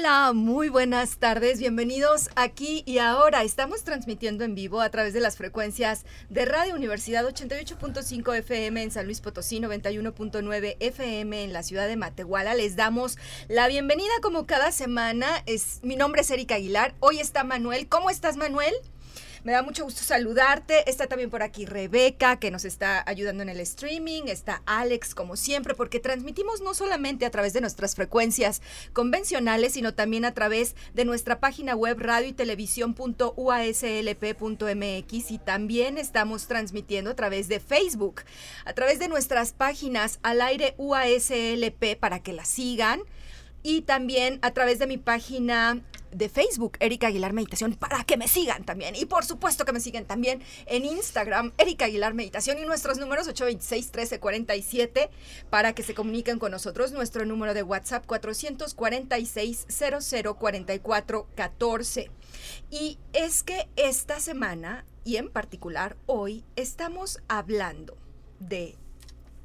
Hola, muy buenas tardes, bienvenidos aquí y ahora. Estamos transmitiendo en vivo a través de las frecuencias de Radio Universidad 88.5 FM en San Luis Potosí, 91.9 FM en la ciudad de Matehuala. Les damos la bienvenida como cada semana. Es, mi nombre es Erika Aguilar, hoy está Manuel. ¿Cómo estás Manuel? Me da mucho gusto saludarte. Está también por aquí Rebeca, que nos está ayudando en el streaming. Está Alex, como siempre, porque transmitimos no solamente a través de nuestras frecuencias convencionales, sino también a través de nuestra página web radio y televisión.uaslp.mx y también estamos transmitiendo a través de Facebook, a través de nuestras páginas al aire UASLP para que la sigan y también a través de mi página de Facebook, Erika Aguilar Meditación, para que me sigan también. Y por supuesto que me siguen también en Instagram, Erika Aguilar Meditación y nuestros números 826-1347 para que se comuniquen con nosotros. Nuestro número de WhatsApp 446-0044-14. Y es que esta semana, y en particular hoy, estamos hablando de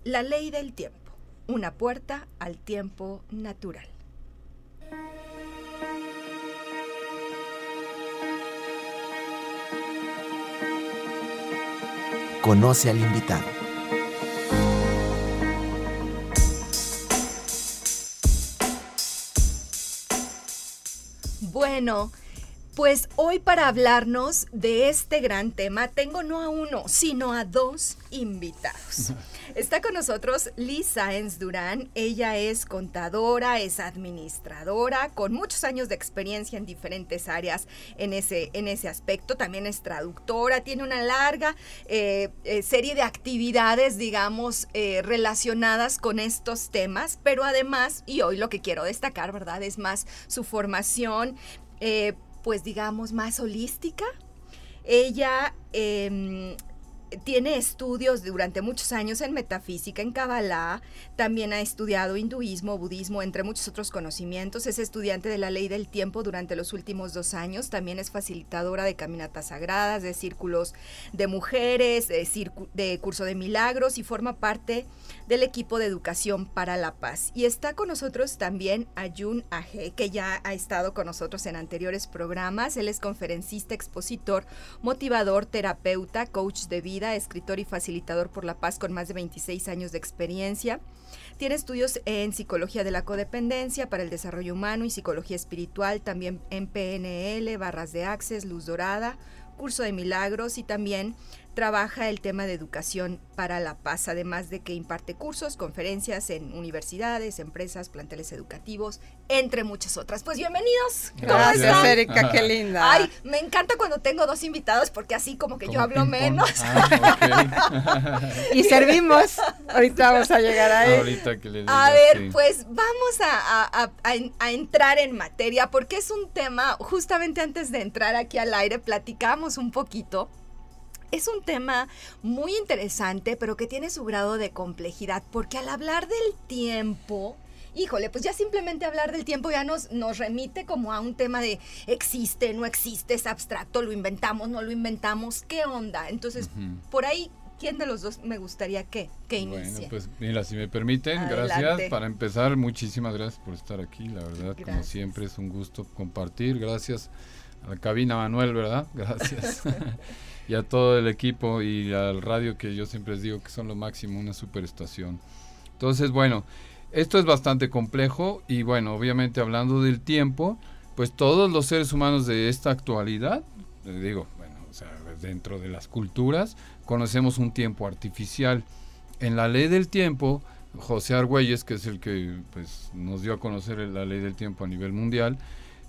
la ley del tiempo, una puerta al tiempo natural. Conoce al invitado. Bueno, pues hoy para hablarnos de este gran tema tengo no a uno, sino a dos invitados. Está con nosotros Liz Sáenz Durán. Ella es contadora, es administradora, con muchos años de experiencia en diferentes áreas en ese, en ese aspecto. También es traductora, tiene una larga eh, eh, serie de actividades, digamos, eh, relacionadas con estos temas, pero además, y hoy lo que quiero destacar, ¿verdad? Es más su formación, pues digamos, más holística. Ella em, tiene estudios durante muchos años en metafísica, en Kabbalah, también ha estudiado hinduismo, budismo, entre muchos otros conocimientos, es estudiante de la ley del tiempo durante los últimos dos años, también es facilitadora de caminatas sagradas, de círculos de mujeres, de, curso de milagros y forma parte del equipo de educación para la paz. Y está con nosotros también Ayun Aje, que ya ha estado con nosotros en anteriores programas, él es conferencista, expositor, motivador, terapeuta, coach de vida, escritor y facilitador por la paz con más de 26 años de experiencia. Tiene estudios en psicología de la codependencia para el desarrollo humano y psicología espiritual, también en PNL, barras de Access, luz dorada, curso de milagros y también trabaja el tema de educación para la paz, además de que imparte cursos, conferencias en universidades, empresas, planteles educativos, entre muchas otras. Pues bienvenidos. Gracias, Erika, qué linda. Ay, me encanta cuando tengo dos invitados porque así como que yo hablo menos. Ah, y servimos. Ahorita vamos a llegar a Ahorita que les A ver, pues vamos a, a, entrar en materia porque es un tema, justamente antes de entrar aquí al aire, platicamos un poquito es un tema muy interesante, pero que tiene su grado de complejidad, porque al hablar del tiempo, híjole, pues ya simplemente hablar del tiempo ya nos, nos remite como a un tema de existe, no existe, es abstracto, lo inventamos, no lo inventamos, ¿qué onda? Entonces, por ahí, ¿quién de los dos me gustaría que, que inicie? Bueno, pues mira, si me permiten, gracias. Para empezar, muchísimas gracias por estar aquí, la verdad, como siempre es un gusto compartir, gracias a la cabina Manuel, ¿verdad? Gracias. y a todo el equipo y al radio que yo siempre les digo que son lo máximo, una superestación. Entonces, bueno, esto es bastante complejo y bueno, obviamente hablando del tiempo, pues todos los seres humanos de esta actualidad, les digo, bueno, dentro de las culturas, conocemos un tiempo artificial. En la ley del tiempo, José Argüelles, que es el que pues, nos dio a conocer la ley del tiempo a nivel mundial,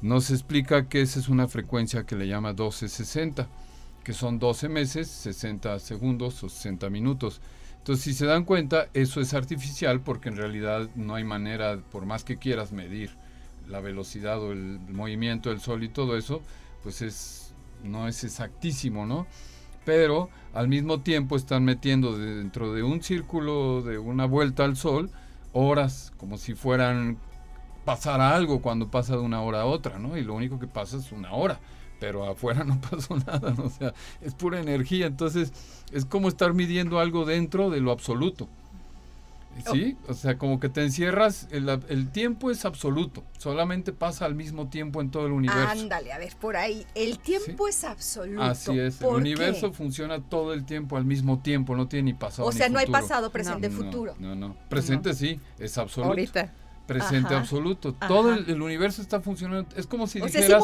nos explica que esa es una frecuencia que le llama 1260 que son 12 meses, 60 segundos o 60 minutos. Entonces, si se dan cuenta, eso es artificial porque en realidad no hay manera, por más que quieras medir la velocidad o el movimiento del Sol y todo eso, pues es no es exactísimo, ¿no? Pero al mismo tiempo están metiendo dentro de un círculo de una vuelta al Sol horas, como si fueran pasar algo cuando pasa de una hora a otra, ¿no? Y lo único que pasa es una hora pero afuera no pasó nada, ¿no? o sea, es pura energía, entonces es como estar midiendo algo dentro de lo absoluto. ¿Sí? O sea, como que te encierras, el, tiempo es absoluto, solamente pasa al mismo tiempo en todo el universo. Ándale, a ver, por ahí, el tiempo es absoluto. Así es, el universo funciona todo el tiempo al mismo tiempo, no tiene ni pasado. O sea, no hay pasado, presente, futuro. No, no, presente sí, es absoluto. Ahorita presente absoluto. Todo el, universo está funcionando. Es como si dijeras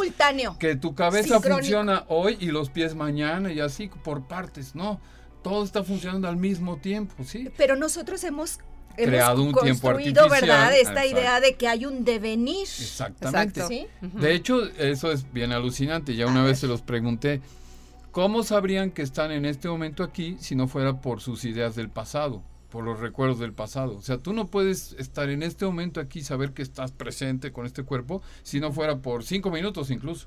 que tu cabeza funciona hoy y los pies mañana y así por partes. No, todo está funcionando al mismo tiempo, ¿sí? Pero nosotros hemos creado un tiempo artificial. ¿verdad? Esta idea de que hay un devenir. Exactamente. De hecho, eso es bien alucinante. Ya una vez se los pregunté. ¿Cómo sabrían que están en este momento aquí si no fuera por sus ideas del pasado? Por los recuerdos del pasado. O sea, tú no puedes estar en este momento aquí saber que estás presente con este cuerpo si no fuera por cinco minutos incluso.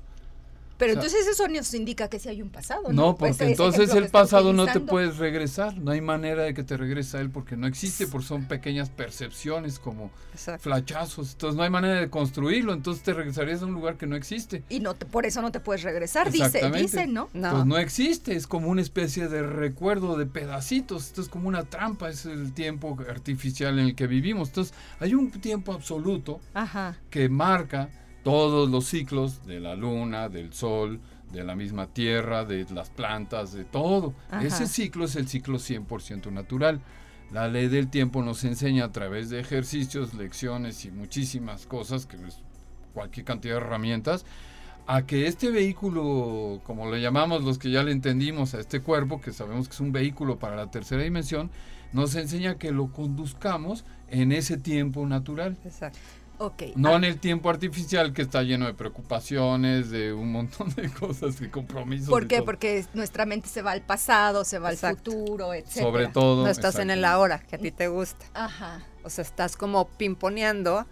Pero entonces eso nos indica que si hay un pasado. No, no porque entonces el pasado no te puedes regresar, no hay manera de que te regrese a él porque no existe, porque son pequeñas percepciones como flachazos, entonces no hay manera de construirlo, entonces te regresarías a un lugar que no existe. Y no por eso no te puedes regresar, dice, dicen, ¿no? No. Pues no existe, es como una especie de recuerdo de pedacitos, esto es como una trampa, es el tiempo artificial en el que vivimos, entonces hay un tiempo absoluto que marca todos los ciclos de la luna, del sol, de la misma tierra, de las plantas, de todo. Ese ciclo es el ciclo 100% natural. La ley del tiempo nos enseña a través de ejercicios, lecciones y muchísimas cosas, que es cualquier cantidad de herramientas, a que este vehículo, como le llamamos los que ya le entendimos a este cuerpo, que sabemos que es un vehículo para la tercera dimensión, nos enseña que lo conduzcamos en ese tiempo natural. Exacto. No ah. en el tiempo artificial que está lleno de preocupaciones, de un montón de cosas y compromisos. ¿Por qué? Porque nuestra mente se va al pasado, se va al futuro, etc. Sobre todo. No estás en el ahora, que a ti te gusta. Ajá. O sea, estás como pimponeando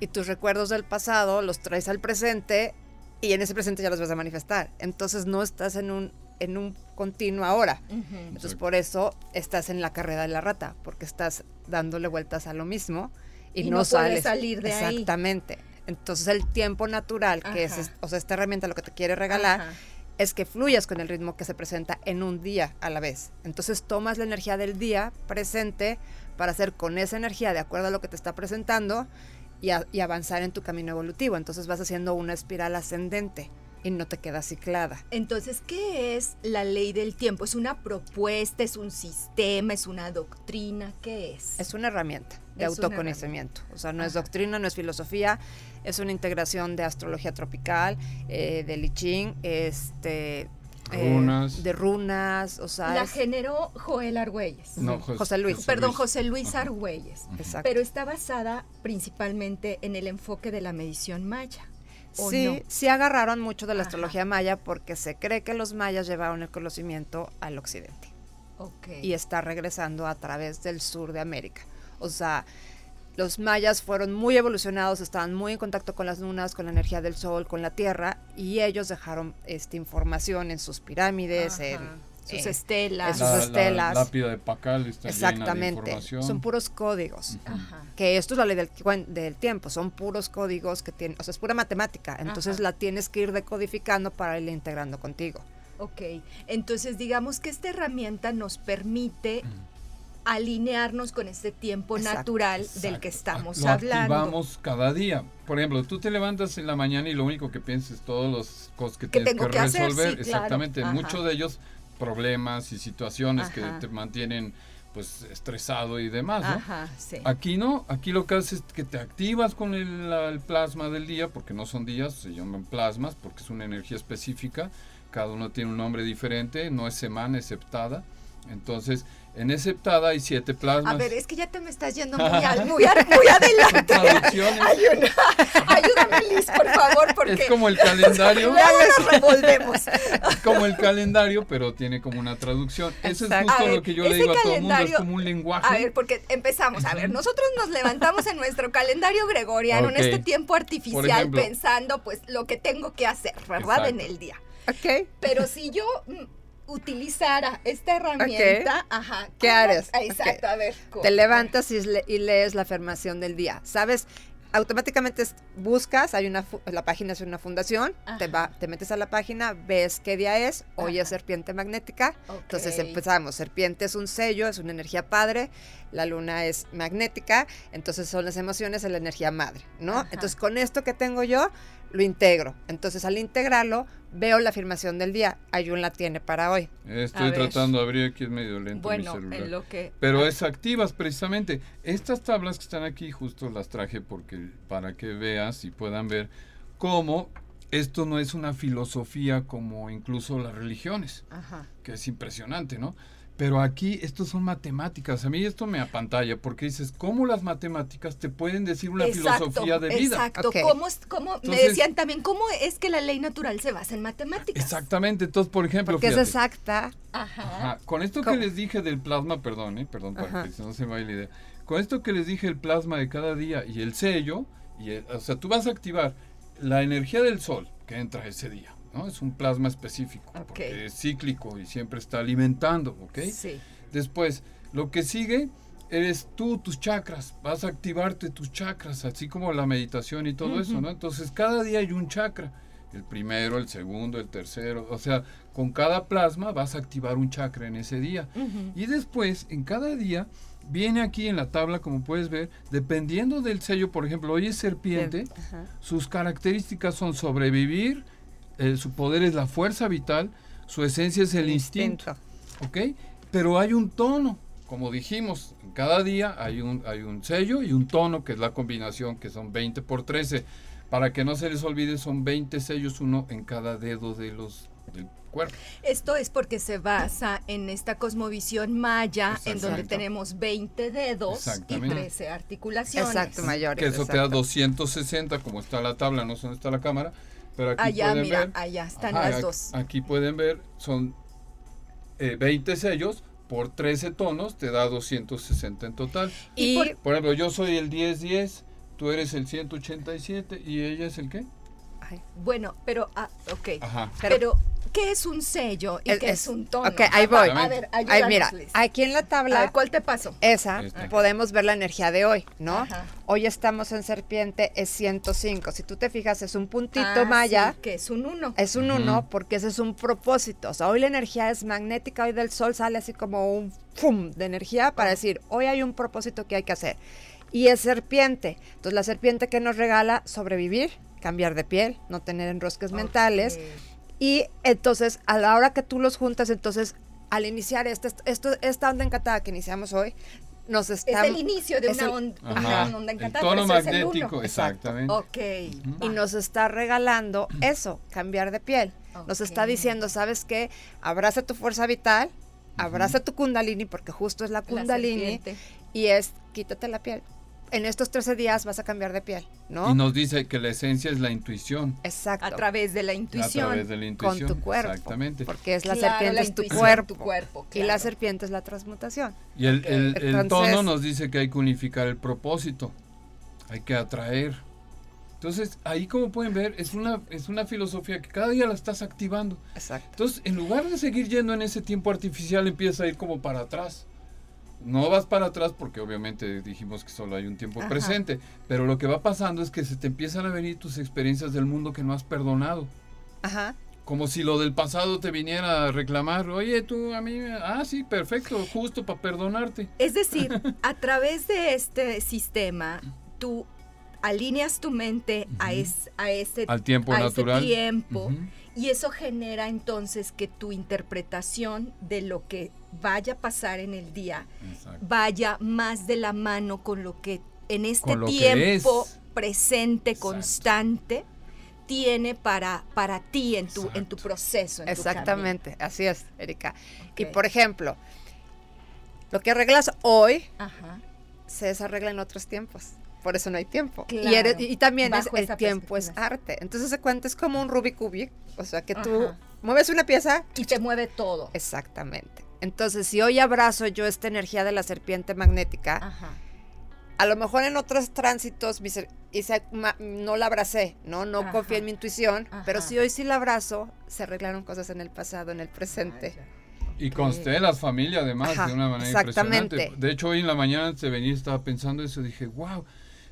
y tus recuerdos del pasado los traes al presente y en ese presente ya los vas a manifestar. Entonces no estás en un en un continuo ahora. Entonces por eso estás en la carrera de la rata, porque estás dándole vueltas a lo mismo y, no, sales. salir de ahí. Exactamente. Entonces el tiempo natural, que es, o sea, esta herramienta lo que te quiere regalar, es que fluyas con el ritmo que se presenta en un día a la vez. Entonces tomas la energía del día presente para hacer con esa energía de acuerdo a lo que te está presentando y, y avanzar en tu camino evolutivo. Entonces vas haciendo una espiral ascendente y no te queda ciclada. Entonces, ¿qué es la ley del tiempo? ¿Es una propuesta, es un sistema, es una doctrina? ¿Qué es? Es una herramienta de autoconocimiento. O sea, no es doctrina, no es filosofía, es una integración de astrología tropical, eh, de I Ching, este, eh, de runas, o sea. La generó Joel Argüelles. No, José, Luis. Perdón, José Luis Argüelles. Exacto. Pero está basada principalmente en el enfoque de la medición maya sí, sí agarraron mucho de la astrología maya porque se cree que los mayas llevaron el conocimiento al occidente. Y está regresando a través del sur de América. O sea, los mayas fueron muy evolucionados, estaban muy en contacto con las lunas, con la energía del sol, con la tierra, y ellos dejaron esta información en sus pirámides, en sus estelas. sus estelas. La, lápida de Pacal está Exactamente. Son puros códigos. Que esto es la ley del, del, tiempo. Son puros códigos que tienen, o sea, es pura matemática. Entonces la tienes que ir decodificando para ir integrando contigo. Ok. Entonces digamos que esta herramienta nos permite alinearnos con este tiempo natural del que estamos lo hablando. Activamos cada día. Por ejemplo, tú te levantas en la mañana y lo único que piensas es todas las cosas que, tienes que, resolver. Exactamente. Muchos de ellos problemas y situaciones que te mantienen pues estresado y demás, ¿no? Ajá, sí. Aquí no, aquí lo que haces es que te activas con el, plasma del día, porque no son días, se llaman plasmas, porque es una energía específica, cada uno tiene un nombre diferente, no es semana, es septada, Entonces, en ese heptada hay siete plasmas. A ver, es que ya te me estás yendo muy, muy, muy adelante. Ayúdame, ayúdame, Liz, por favor, porque... Es como el calendario. Ya nos revolvemos. Es como el calendario, pero tiene como una traducción. Eso es justo lo que yo le digo a todo el mundo, es como un lenguaje. A ver, porque empezamos, a ver, nosotros nos levantamos en nuestro calendario gregoriano, en este tiempo artificial, pensando, pues, lo que tengo que hacer, ¿verdad? En el día. Ok. Pero si yo mm, utilizara esta herramienta, ajá. ¿Qué harás? Exacto, a ver. Te levantas y, lees la afirmación del día. ¿Sabes? Automáticamente buscas, hay una la página es una fundación, te va, te metes a la página, ves qué día es, hoy es serpiente magnética. Entonces empezamos, serpiente es un sello, es una energía padre, la luna es magnética, entonces son las emociones, es la energía madre, ¿no? Entonces con esto que tengo yo, lo integro. Entonces al integrarlo, veo la afirmación del día. Ayun la tiene para hoy. Estoy tratando de abrir aquí, es medio lento mi celular. En lo que, Pero es activas precisamente. Estas tablas que están aquí justo las traje porque para que veas y puedan ver cómo esto no es una filosofía como incluso las religiones, Ajá. que es impresionante, ¿no? Pero aquí esto son matemáticas. A mí esto me apantalla porque dices, ¿cómo las matemáticas te pueden decir una filosofía de vida? Exacto. ¿Cómo, me decían también, ¿cómo es que la ley natural se basa en matemáticas? Exactamente. Entonces, por ejemplo. Porque es exacta. Ajá. Con esto que les dije del plasma, perdón, ¿eh? perdón, para que no se me vaya la idea. Con esto que les dije, el plasma de cada día y el sello, y o sea, tú vas a activar la energía del sol que entra ese día es un plasma específico, porque es cíclico y siempre está alimentando, ¿ok? Sí. Después, lo que sigue eres tú, tus chakras, vas a activarte tus chakras, así como la meditación y todo eso, ¿no? Entonces, cada día hay un chakra, el primero, el segundo, el tercero, o sea, con cada plasma vas a activar un chakra en ese día. Y después, en cada día, viene aquí en la tabla, como puedes ver, dependiendo del sello, por ejemplo, hoy es serpiente, sus características son sobrevivir, eh, su poder es la fuerza vital, su esencia es el, instinto. ¿Ok? Pero hay un tono, como dijimos, en cada día hay un, hay un sello y un tono, que es la combinación, que son 20 por 13. Para que no se les olvide, son 20 sellos, uno en cada dedo de los del cuerpo. Esto es porque se basa en esta cosmovisión maya, en donde tenemos 20 dedos y 13 articulaciones. Exacto, mayores. Que eso te da 260, como está la tabla, no sé dónde está la cámara, pero aquí allá, pueden mira, ver, allá están las dos. Aquí pueden ver, son 20 eh, sellos por 13 tonos, te da 260 en total. Y, por, ejemplo, yo soy el 1010, tú eres el 187 y ella es el qué? Bueno, pero, ah, ok. Ajá. pero ¿Qué es un sello y qué es, un tono? Ok, ahí voy. A ver, ahí, mira, aquí en la tabla. ¿Cuál te paso? Esa, podemos ver la energía de hoy, ¿no? Hoy estamos en serpiente, es 105. Si tú te fijas, es un puntito ah, maya. que es un 1. Es un 1 porque ese es un propósito. O sea, hoy la energía es magnética, hoy del sol sale así como un fum de energía para decir, hoy hay un propósito que hay que hacer. Y es serpiente. Entonces, la serpiente que nos regala sobrevivir, cambiar de piel, no tener enrosques mentales y entonces, a la hora que tú los juntas, entonces, al iniciar este, esto, esta onda encantada que iniciamos hoy, nos está... Es el inicio de una, onda encantada. El tono magnético, exactamente. Ok. Y nos está regalando eso, cambiar de piel. Nos está diciendo, ¿sabes qué? Abraza tu fuerza vital, abraza tu kundalini, porque justo es la kundalini, y es quítate la piel, en estos 13 días vas a cambiar de piel, ¿no? Y nos dice que la esencia es la intuición. Exacto. A través de la intuición. A través de la intuición. Con tu cuerpo. Exactamente. Porque es la serpiente, es tu cuerpo. Y la serpiente es la transmutación. Y el, el, tono nos dice que hay que unificar el propósito. Hay que atraer. Entonces, ahí como pueden ver, es una, es una filosofía que cada día la estás activando. Exacto. Entonces, en lugar de seguir yendo en ese tiempo artificial, empieza a ir como para atrás no vas para atrás porque obviamente dijimos que solo hay un tiempo presente, pero lo que va pasando es que se te empiezan a venir tus experiencias del mundo que no has perdonado. Ajá. Como si lo del pasado te viniera a reclamar, oye, tú a mí, ah, sí, perfecto, justo para perdonarte. Es decir, a través de este sistema, tú alineas tu mente a, a ese Al tiempo natural. tiempo. Y eso genera entonces que tu interpretación de lo que vaya a pasar en el día vaya más de la mano con lo que en este tiempo presente, constante, tiene para, para ti en tu, en tu proceso. Exactamente, así es, Erika. Y por ejemplo, Lo que arreglas hoy se desarregla en otros tiempos. Por eso no hay tiempo. Y, también es, el tiempo es arte. Entonces se cuenta, es como un Rubik Kubik. O sea, que tú mueves una pieza. Y te mueve todo. Exactamente. Entonces, si hoy abrazo yo esta energía de la serpiente magnética, a lo mejor en otros tránsitos no la abracé, ¿no? No confié en mi intuición, pero si hoy sí la abrazo, se arreglaron cosas en el pasado, en el presente. y consté las familias además de una manera impresionante. De hecho, hoy en la mañana antes de venir estaba pensando eso, dije, wow,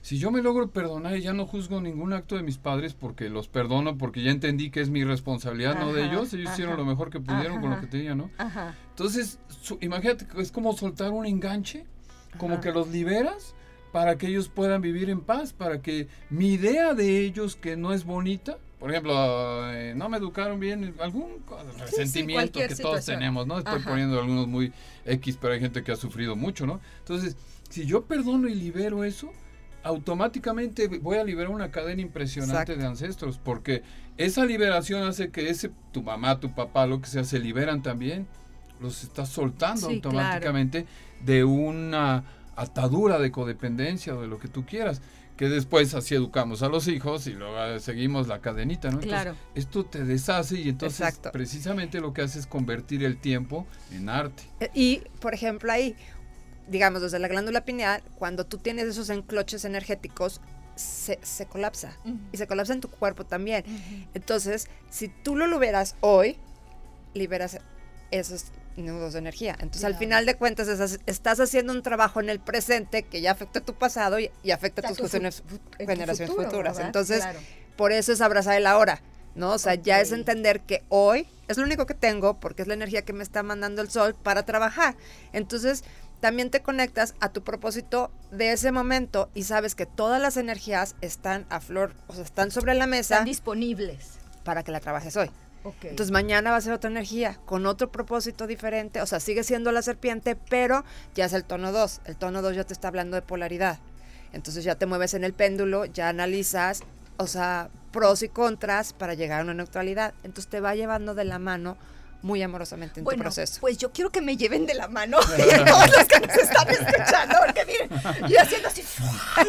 si yo me logro perdonar y ya no juzgo ningún acto de mis padres porque los perdono, porque ya entendí que es mi responsabilidad, no de ellos, ellos hicieron lo mejor que pudieron con lo que tenían, ¿no? Entonces, imagínate, es como soltar un enganche, como que los liberas para que ellos puedan vivir en paz, para que mi idea de ellos que no es bonita, por ejemplo, eh, no me educaron bien, algún resentimiento que todos tenemos, ¿no? Estoy poniendo algunos muy X, pero hay gente que ha sufrido mucho, ¿no? Entonces, si yo perdono y libero eso, automáticamente voy a liberar una cadena impresionante de ancestros, porque esa liberación hace que ese tu mamá, tu papá, lo que sea, se liberan también. Los estás soltando automáticamente de una atadura de codependencia o de lo que tú quieras. Que después así educamos a los hijos y luego seguimos la cadenita, ¿no? Claro. esto te deshace y entonces precisamente lo que hace es convertir el tiempo en arte. Eh, y, por ejemplo, ahí digamos, desde la glándula pineal, cuando tú tienes esos encloches energéticos, se, se colapsa. Y se colapsa en tu cuerpo también. Entonces, si tú lo liberas hoy, liberas esos nudos de energía. Entonces, al final de cuentas, estás, haciendo un trabajo en el presente que ya afecta a tu pasado y, afecta a tus generaciones futuras. Entonces, por eso es abrazar el ahora. ¿no? O sea, ya es entender que hoy es lo único que tengo porque es la energía que me está mandando el sol para trabajar. Entonces, también te conectas a tu propósito de ese momento y sabes que todas las energías están a flor, o sea, están sobre la mesa. Están disponibles. Para que la trabajes hoy. Entonces mañana va a ser otra energía, con otro propósito diferente, o sea, sigue siendo la serpiente, pero ya es el tono 2. El tono 2 ya te está hablando de polaridad. Entonces ya te mueves en el péndulo, ya analizas, o sea, pros y contras para llegar a una neutralidad. Entonces te va llevando de la mano muy amorosamente en tu proceso. Pues yo quiero que me lleven de la mano y todos los que nos están escuchando, porque miren, yo haciendo así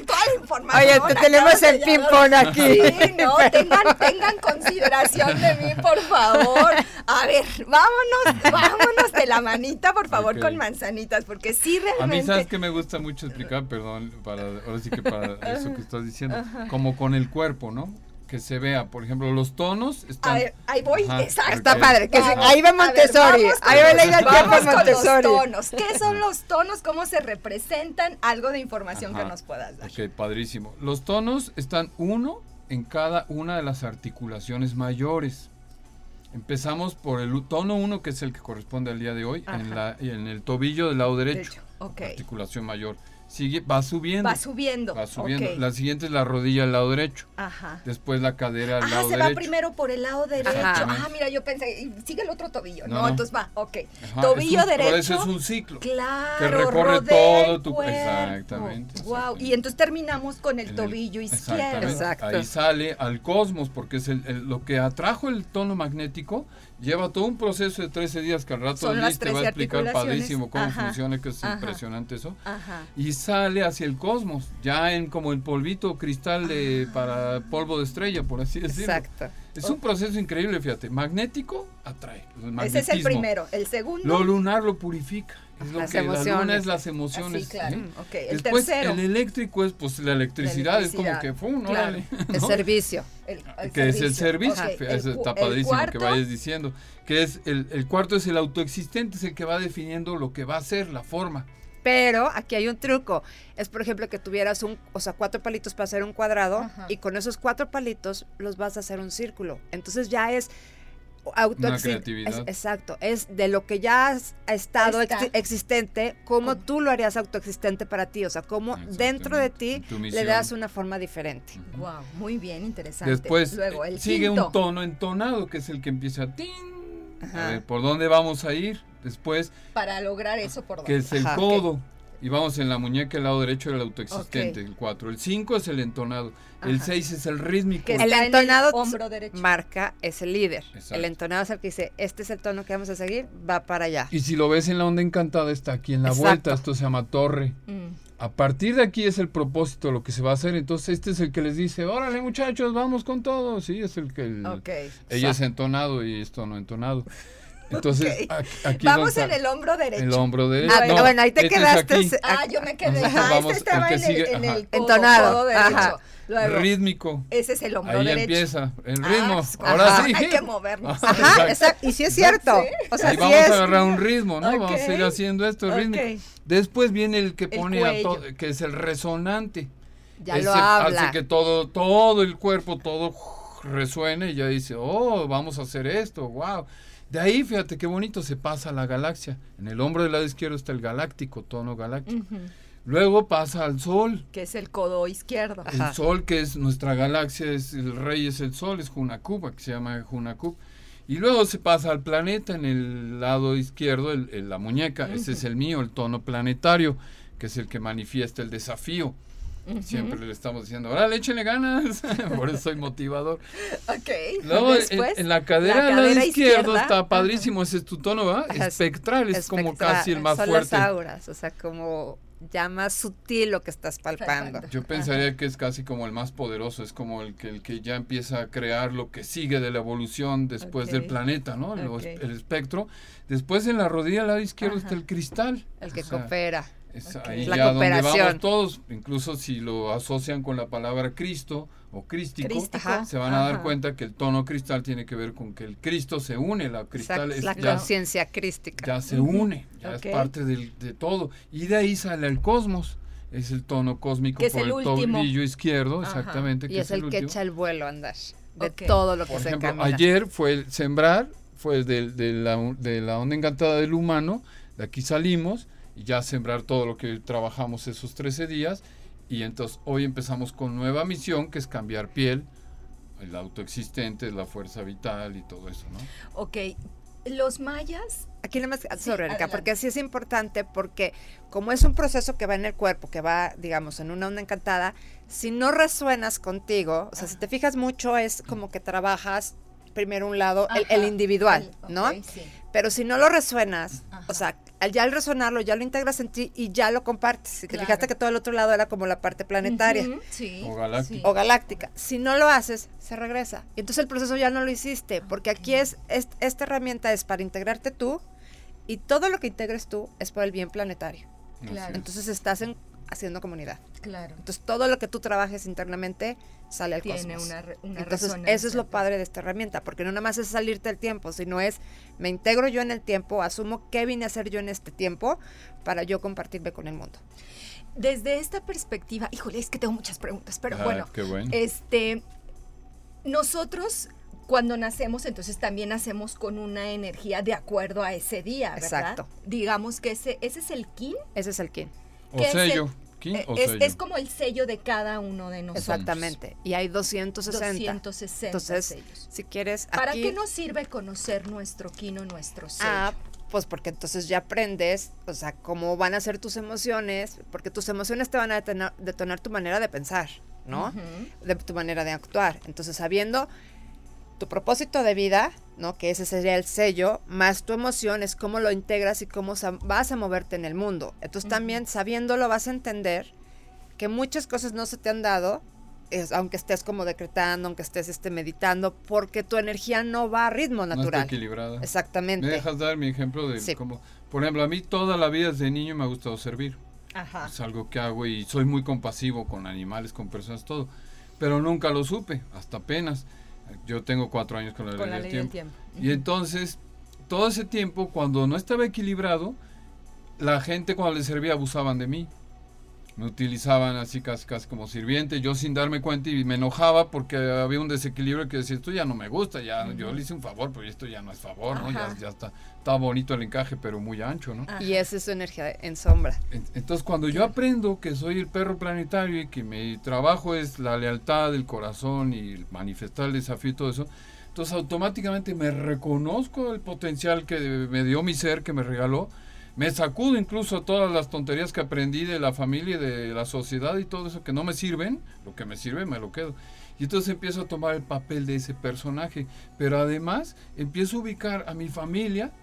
toda la información. Oye, te tenemos el ping-pong aquí. Sí, no, tengan, tengan consideración de mí, por favor. A ver, vámonos, vámonos de la manita, por favor, con manzanitas, porque sí realmente. A mí, ¿sabes que me gusta mucho explicar? Perdón, para, ahora sí que para eso que estás diciendo, como con el cuerpo, ¿no? Que se vea, por ejemplo, los tonos están... Ver, ahí voy, exacto. Está padre, que ahí va Montessori, ahí va la vamos Montessori. los tonos, ¿qué son los tonos? ¿Cómo se representan? Algo de información que nos puedas dar. Ok, padrísimo. Los tonos están uno en cada una de las articulaciones mayores. Empezamos por el tono 1, que es el que corresponde al día de hoy, en, la, en el tobillo del lado derecho, derecho. Okay. articulación mayor. Sigue, va subiendo. Va subiendo. Va subiendo. La siguiente es la rodilla al lado derecho. Ajá. Después la cadera al ah, lado derecho. Ah, se va primero por el lado derecho. Ah, mira, yo pensé, sigue el otro tobillo. No, entonces va, ok. tobillo derecho. Por eso es un ciclo. Claro. Que recorre todo tu cuerpo. Exactamente, Wow. Y entonces terminamos con el tobillo izquierdo. Exacto. Ahí sale al cosmos, porque es el, lo que atrajo el tono magnético lleva todo un proceso de 13 días que al rato te va a explicar padrísimo cómo funciona, que es impresionante eso. Y sale hacia el cosmos, ya en como el polvito cristal de, para polvo de estrella, por así decirlo. Exacto. Es un proceso increíble, fíjate. Magnético atrae. Ese es el primero. El segundo. Lo lunar lo purifica. Es lo que la luna es las emociones. claro. El Después, tercero. el eléctrico es pues la electricidad, es como que fue un El servicio. que es el servicio. está padrísimo que vayas diciendo. Que es el, el cuarto es el autoexistente, es el que va definiendo lo que va a ser, la forma. Pero aquí hay un truco. Es, por ejemplo, que tuvieras un, o sea, cuatro palitos para hacer un cuadrado y con esos cuatro palitos los vas a hacer un círculo. Entonces ya es autoexistente. Exacto. Es de lo que ya has estado existente, cómo tú lo harías autoexistente para ti. O sea, cómo dentro de ti le das una forma diferente. Wow, muy bien, interesante. Después Luego, el sigue un tono entonado que es el que empieza a A ver, ¿por dónde vamos a ir? Después. Para lograr eso, por Que es el codo. Y vamos en la muñeca, el lado derecho del autoexistente, el 4. El 5 es el entonado. El 6 es el rítmico. el entonado marca es el líder. El entonado es el que dice, este es el tono que vamos a seguir, va para allá. Y si lo ves en la onda encantada, está aquí en la vuelta, esto se llama torre. Mm. A partir de aquí es el propósito, lo que se va a hacer. Entonces este es el que les dice, órale muchachos, vamos con todo. Sí, es el que... El, ella es entonado y esto no entonado. Entonces, aquí vamos en el hombro derecho. El hombro derecho. Ah, bueno, ahí te este quedaste. Ah, yo me quedé. Ah, este estaba en el, en el entonado. derecho. rítmico. Ese es el hombro Ahí derecho. empieza el ah, ritmo. Ahora sí. Hay que movernos. Ajá, exacto. Y sí es cierto. O sea, Ahí vamos a agarrar un ritmo, ¿no? Vamos a ir haciendo esto, el ritmo. Después viene el que pone a todo, que es el resonante. Ya lo habla. Hace que todo, todo el cuerpo, todo resuene y ya dice, oh, vamos a hacer esto, wow. De ahí, fíjate qué bonito se pasa la galaxia. En el hombro del lado izquierdo está el galáctico, tono galáctico. Luego pasa al Sol. Que es el codo izquierdo. El Sol, que es nuestra galaxia, es el rey es el Sol, es Junacub, que se llama Junacub. Y luego se pasa al planeta en el lado izquierdo, el, la muñeca, ese es el mío, el tono planetario, que es el que manifiesta el desafío. Siempre le estamos diciendo, ahora échenle ganas, por eso soy motivador. Ok. Luego en, la cadera del lado izquierdo está padrísimo, ese es tu tono, ¿verdad? Espectral, es como casi el más son fuerte. Las auras, o sea, como ya más sutil lo que estás palpando. Yo pensaría que es casi como el más poderoso, es como el que, el que ya empieza a crear lo que sigue de la evolución después del planeta, ¿no? El, espectro. Después en la rodilla al lado izquierdo está el cristal. El que coopera. Es ahí ya donde vamos todos, incluso si lo asocian con la palabra Cristo o crístico, se van a dar cuenta que el tono cristal tiene que ver con que el Cristo se une, la cristal es la conciencia crística. Ya se une, ya es parte de todo. Y de ahí sale el cosmos, es el tono cósmico por el, tobillo izquierdo, exactamente. Y es, el, que echa el vuelo a andar, de todo lo que por se ejemplo, Ayer fue el sembrar, fue de, de, la, de la onda encantada del humano, de aquí salimos ya sembrar todo lo que trabajamos esos 13 días. Y entonces hoy empezamos con nueva misión, que es cambiar piel, el autoexistente, la fuerza vital y todo eso, ¿no? Ok, los mayas... Aquí nada más sobre porque así es importante, porque como es un proceso que va en el cuerpo, que va, digamos, en una onda encantada, si no resuenas contigo, o sea, si te fijas mucho, es como que trabajas primero un lado, el, individual, ¿no? Pero si no lo resuenas, o sea, ya al resonarlo, ya lo integras en ti y ya lo compartes. Si te fijaste que todo el otro lado era como la parte planetaria. O galáctica. O galáctica. Si no lo haces, se regresa. Y entonces el proceso ya no lo hiciste, porque aquí es, esta herramienta es para integrarte tú y todo lo que integres tú es por el bien planetario. Entonces estás en haciendo comunidad. Claro. Entonces todo lo que tú trabajes internamente sale al Tiene Una, una Entonces eso es lo padre de esta herramienta, porque no nada más es salirte del tiempo, sino es me integro yo en el tiempo, asumo qué vine a hacer yo en este tiempo para yo compartirme con el mundo. Desde esta perspectiva, híjole, es que tengo muchas preguntas, pero bueno, bueno, este nosotros cuando nacemos, entonces también nacemos con una energía de acuerdo a ese día, ¿verdad? Exacto. Digamos que ese, ese es el kin. Ese es el kin. O sello. Eh, es, es, como el sello de cada uno de nosotros. Exactamente. Y hay 260. 260 Entonces, sellos. si quieres. ¿Para qué nos sirve conocer nuestro quino, nuestro sello? Ah, pues porque entonces ya aprendes, o sea, cómo van a ser tus emociones, porque tus emociones te van a detonar, tu manera de pensar, ¿no? De tu manera de actuar. Entonces, sabiendo tu propósito de vida, ¿no? Que ese sería el sello, más tu emoción es cómo lo integras y cómo vas a moverte en el mundo. Entonces también sabiéndolo vas a entender que muchas cosas no se te han dado, es, aunque estés como decretando, aunque estés este, meditando, porque tu energía no va a ritmo natural. No está equilibrada. Exactamente. ¿Me dejas dar mi ejemplo de cómo, por ejemplo, a mí toda la vida desde niño me ha gustado servir. Ajá. Es algo que hago y soy muy compasivo con animales, con personas, todo. Pero nunca lo supe, hasta apenas. Yo tengo cuatro años con la, ley, del tiempo. Y entonces, todo ese tiempo, cuando no estaba equilibrado, la gente cuando les servía abusaban de mí me utilizaban así casi, casi como sirviente, yo sin darme cuenta y me enojaba porque había un desequilibrio que decía, esto ya no me gusta, ya yo le hice un favor, pero esto ya no es favor, ¿no? Ya, ya, está, está bonito el encaje, pero muy ancho, ¿no? Y esa es su energía en sombra. Entonces cuando yo aprendo que soy el perro planetario y que mi trabajo es la lealtad, del corazón y manifestar el desafío y todo eso, entonces automáticamente me reconozco el potencial que me dio mi ser, que me regaló, me sacudo incluso todas las tonterías que aprendí de la familia y de la sociedad y todo eso que no me sirven, lo que me sirve me lo quedo. Y entonces empiezo a tomar el papel de ese personaje, pero además empiezo a ubicar a mi familia,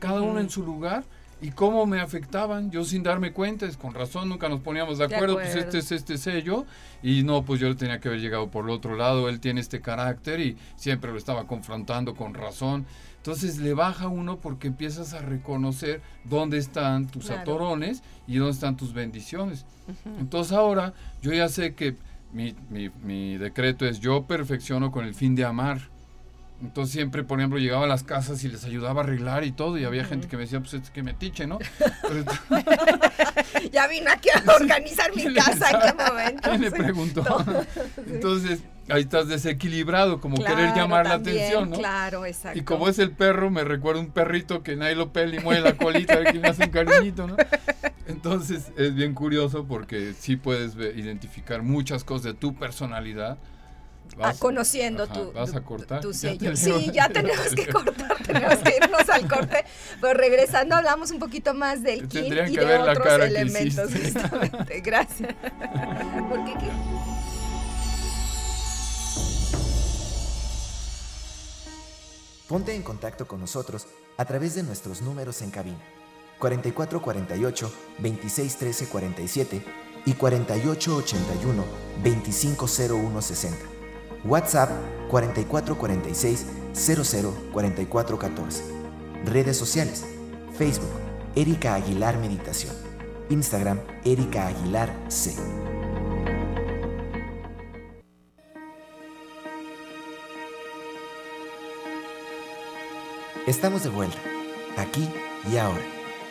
cada uno en su lugar, y cómo me afectaban, yo sin darme cuenta, es con razón nunca nos poníamos de acuerdo, pues este es este sello, y no, pues yo tenía que haber llegado por el otro lado, él tiene este carácter y siempre lo estaba confrontando con razón. Entonces le baja uno porque empiezas a reconocer dónde están tus atorones y dónde están tus bendiciones. Entonces ahora yo ya sé que mi, mi, mi decreto es yo perfecciono con el fin de amar. Entonces siempre, por ejemplo, llegaba a las casas y les ayudaba a arreglar y todo, y había gente que me decía, pues es que me tiche, ¿no? ya vino aquí a organizar mi casa, ¿en qué momento? ¿Quién le preguntó? Entonces, ahí estás desequilibrado, como querer llamar la atención, ¿no? Claro, exacto. Y como es el perro, me recuerda un perrito que nadie lo pela y mueve la colita, a ver quién hace un cariñito, ¿no? Entonces, es bien curioso porque sí puedes identificar muchas cosas de tu personalidad Ah, conociendo tu, vas a cortar. tu, sello. sí, ya tenemos que cortar, tenemos que irnos al corte. Pero regresando hablamos un poquito más del kin y de otros elementos. Justamente. Gracias. Ponte en contacto con nosotros a través de nuestros números en cabina 4448 2613 47 y 4881 250160 WhatsApp 4446 004414. Redes sociales. Facebook Erika Aguilar Meditación. Instagram Erika Aguilar C. Estamos de vuelta, aquí y ahora.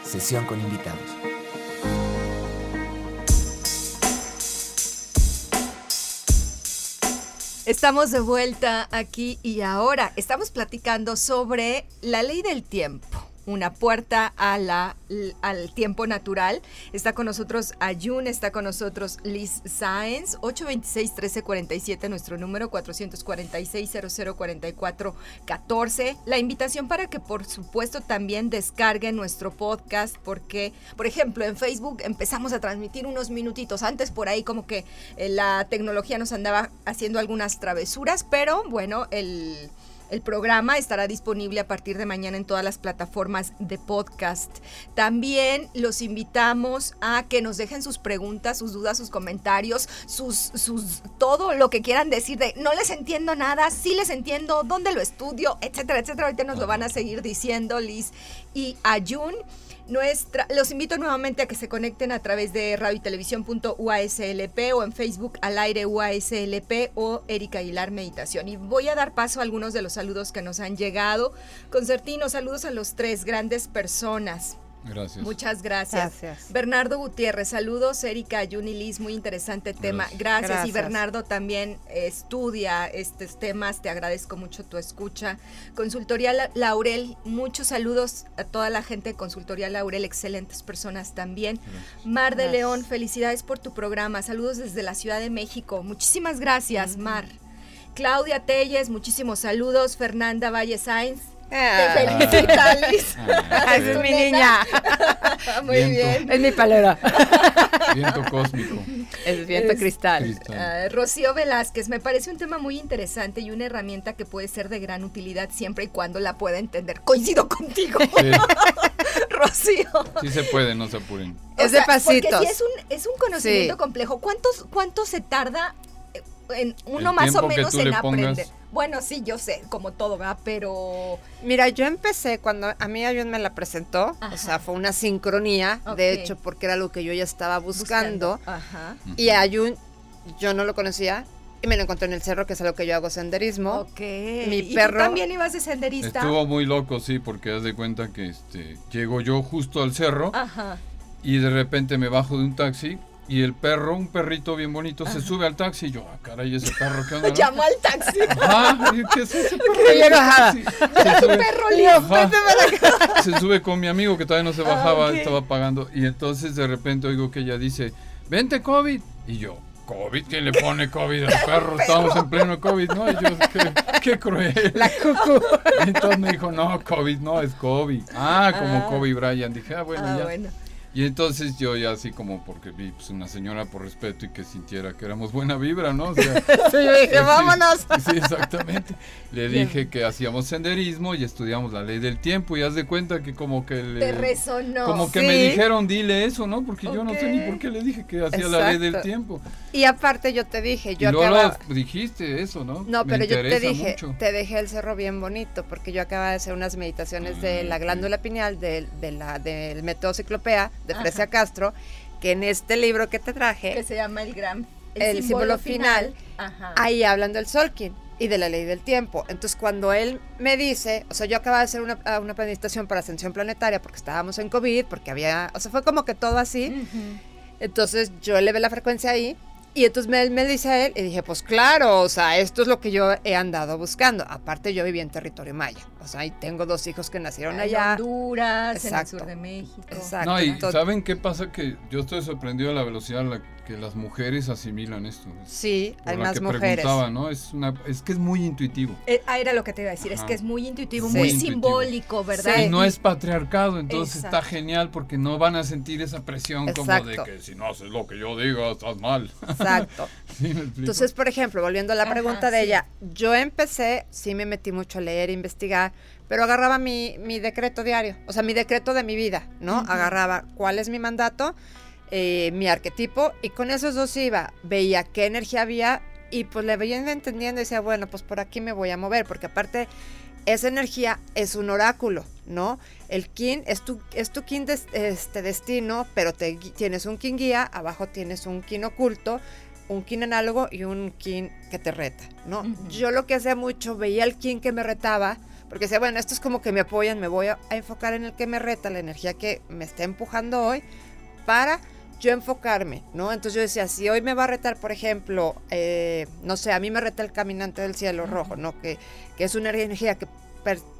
Sesión con invitados. Estamos de vuelta aquí y ahora estamos platicando sobre la ley del tiempo una puerta a la, al tiempo natural. Está con nosotros Ayun, está con nosotros Liz Sáenz, 826-1347, nuestro número 446-0044-14. La invitación para que por supuesto también descarguen nuestro podcast porque, por ejemplo, en Facebook empezamos a transmitir unos minutitos antes, por ahí como que eh, la tecnología nos andaba haciendo algunas travesuras, pero bueno, el el programa estará disponible a partir de mañana en todas las plataformas de podcast. También los invitamos a que nos dejen sus preguntas, sus dudas, sus comentarios, sus, sus todo lo que quieran decir de no les entiendo nada, sí les entiendo, dónde lo estudio, etcétera, etcétera. Ahorita nos lo van a seguir diciendo Liz y Ayun. Nuestra, los invito nuevamente a que se conecten a través de radio y televisión.uaslp o en Facebook al aire UASLP o Erika Aguilar Meditación. Y voy a dar paso a algunos de los saludos que nos han llegado. Concertino, saludos a los tres grandes personas. Gracias. Muchas gracias. Bernardo Gutiérrez, saludos. Erika, Liz, muy interesante tema. Gracias. Y Bernardo también estudia estos temas. Te agradezco mucho tu escucha. Consultoría Laurel, muchos saludos a toda la gente de Consultoría Laurel, excelentes personas también. Mar de León, felicidades por tu programa. Saludos desde la Ciudad de México. Muchísimas gracias, Mar. Claudia Telles, muchísimos saludos. Fernanda Valle Sainz, te ah. felicita, Liz. Ah. es mi niña. Muy bien. Es mi palera. Viento cósmico. Es viento cristal. Ah, Rocío Velázquez, me parece un tema muy interesante y una herramienta que puede ser de gran utilidad siempre y cuando la pueda entender. Coincido contigo. Rocío. Sí se puede, no se apuren. es de pasitos. Porque si es un, es un conocimiento complejo, ¿cuántos, ¿cuánto se tarda en uno más o menos en aprender? Bueno, sí, yo sé, como todo, va, pero... Mira, yo empecé cuando a mí Ayun me la presentó, o sea, fue una sincronía, de hecho, porque era lo que yo ya estaba buscando. Ajá. Y Ayun, yo no lo conocía, y me lo encontré en el cerro, que es algo que yo hago senderismo. Ok. Mi perro. ¿Y también ibas de senderista? Estuvo muy loco, sí, porque haz de cuenta que este, llego yo justo al cerro. Ajá. Y de repente me bajo de un taxi y el perro, un perrito bien bonito, se sube al taxi. Y yo, ah, caray, ese perro, ¿qué onda? Llamó al taxi. Ah, ¿qué es ese perro? Se sube, perro lío, se sube con mi amigo que todavía no se bajaba, estaba pagando. Y entonces de repente oigo que ella dice, vente COVID. Y yo, COVID, ¿quién le pone COVID al perro? Estamos en pleno COVID, ¿no? Y yo, qué, qué cruel. La cucu. entonces me dijo, no, COVID no, es COVID. Ah, como ah. Kobe Bryant. Dije, ah, bueno, ah, ya. Bueno. Y entonces yo ya así como porque vi pues, una señora por respeto y que sintiera que éramos buena vibra, ¿no? sí, yo dije, vámonos. Sí, exactamente. Le dije que hacíamos senderismo y estudiamos la ley del tiempo y haz de cuenta que como que le... Te resonó. Como que me dijeron, dile eso, ¿no? Porque yo no sé ni por qué le dije que hacía la ley del tiempo. Y aparte yo te dije, yo y luego dijiste eso, ¿no? No, pero yo te dije, te dejé el cerro bien bonito porque yo acababa de hacer unas meditaciones de ah, la glándula pineal, de, de la, del método ciclopea de Fresia Castro, que en este libro que te traje... Que se llama El Gran... El, símbolo, final, ahí hablan del Solkin y de la ley del tiempo. Entonces, cuando él me dice, o sea, yo acababa de hacer una, ah, una meditación para ascensión planetaria porque estábamos en COVID, porque había, o sea, fue como que todo así. Entonces, yo le ve la frecuencia ahí y entonces me, me, dice a él, y dije, pues claro, o sea, esto es lo que yo he andado buscando. Aparte, yo viví en territorio maya. O sea, y tengo dos hijos que nacieron allá. En Honduras, en el sur de México. Exacto. No, y ¿saben qué pasa? Que yo estoy sorprendido de la velocidad a la que las mujeres asimilan esto. Sí, hay más que mujeres. ¿no? Es, una, es que es muy intuitivo. Eh, ah, era lo que te iba a decir, es que es muy intuitivo, muy, simbólico, ¿verdad? Y no es patriarcado, entonces está genial porque no van a sentir esa presión como de que si no haces lo que yo digo, estás mal. Exacto. entonces, por ejemplo, volviendo a la pregunta de ella, yo empecé, sí me metí mucho a leer, investigar, pero agarraba mi, mi decreto diario, o sea, mi decreto de mi vida, ¿no? Agarraba cuál es mi mandato eh, mi arquetipo y con esos dos iba, veía qué energía había y pues le veía entendiendo y decía, bueno, pues por aquí me voy a mover, porque aparte esa energía es un oráculo, ¿no? El kin es tu, es tu kin de, este destino, pero te, tienes un kin guía, abajo tienes un kin oculto, un kin análogo y un kin que te reta, ¿no? Yo lo que hacía mucho, veía el kin que me retaba, porque decía, bueno, esto es como que me apoyan, me voy a enfocar en el que me reta, la energía que me está empujando hoy, para yo enfocarme, ¿no? Entonces yo decía, si hoy me va a retar, por ejemplo, eh, no sé, a mí me reta el caminante del cielo rojo, ¿no? Que, que es una energía que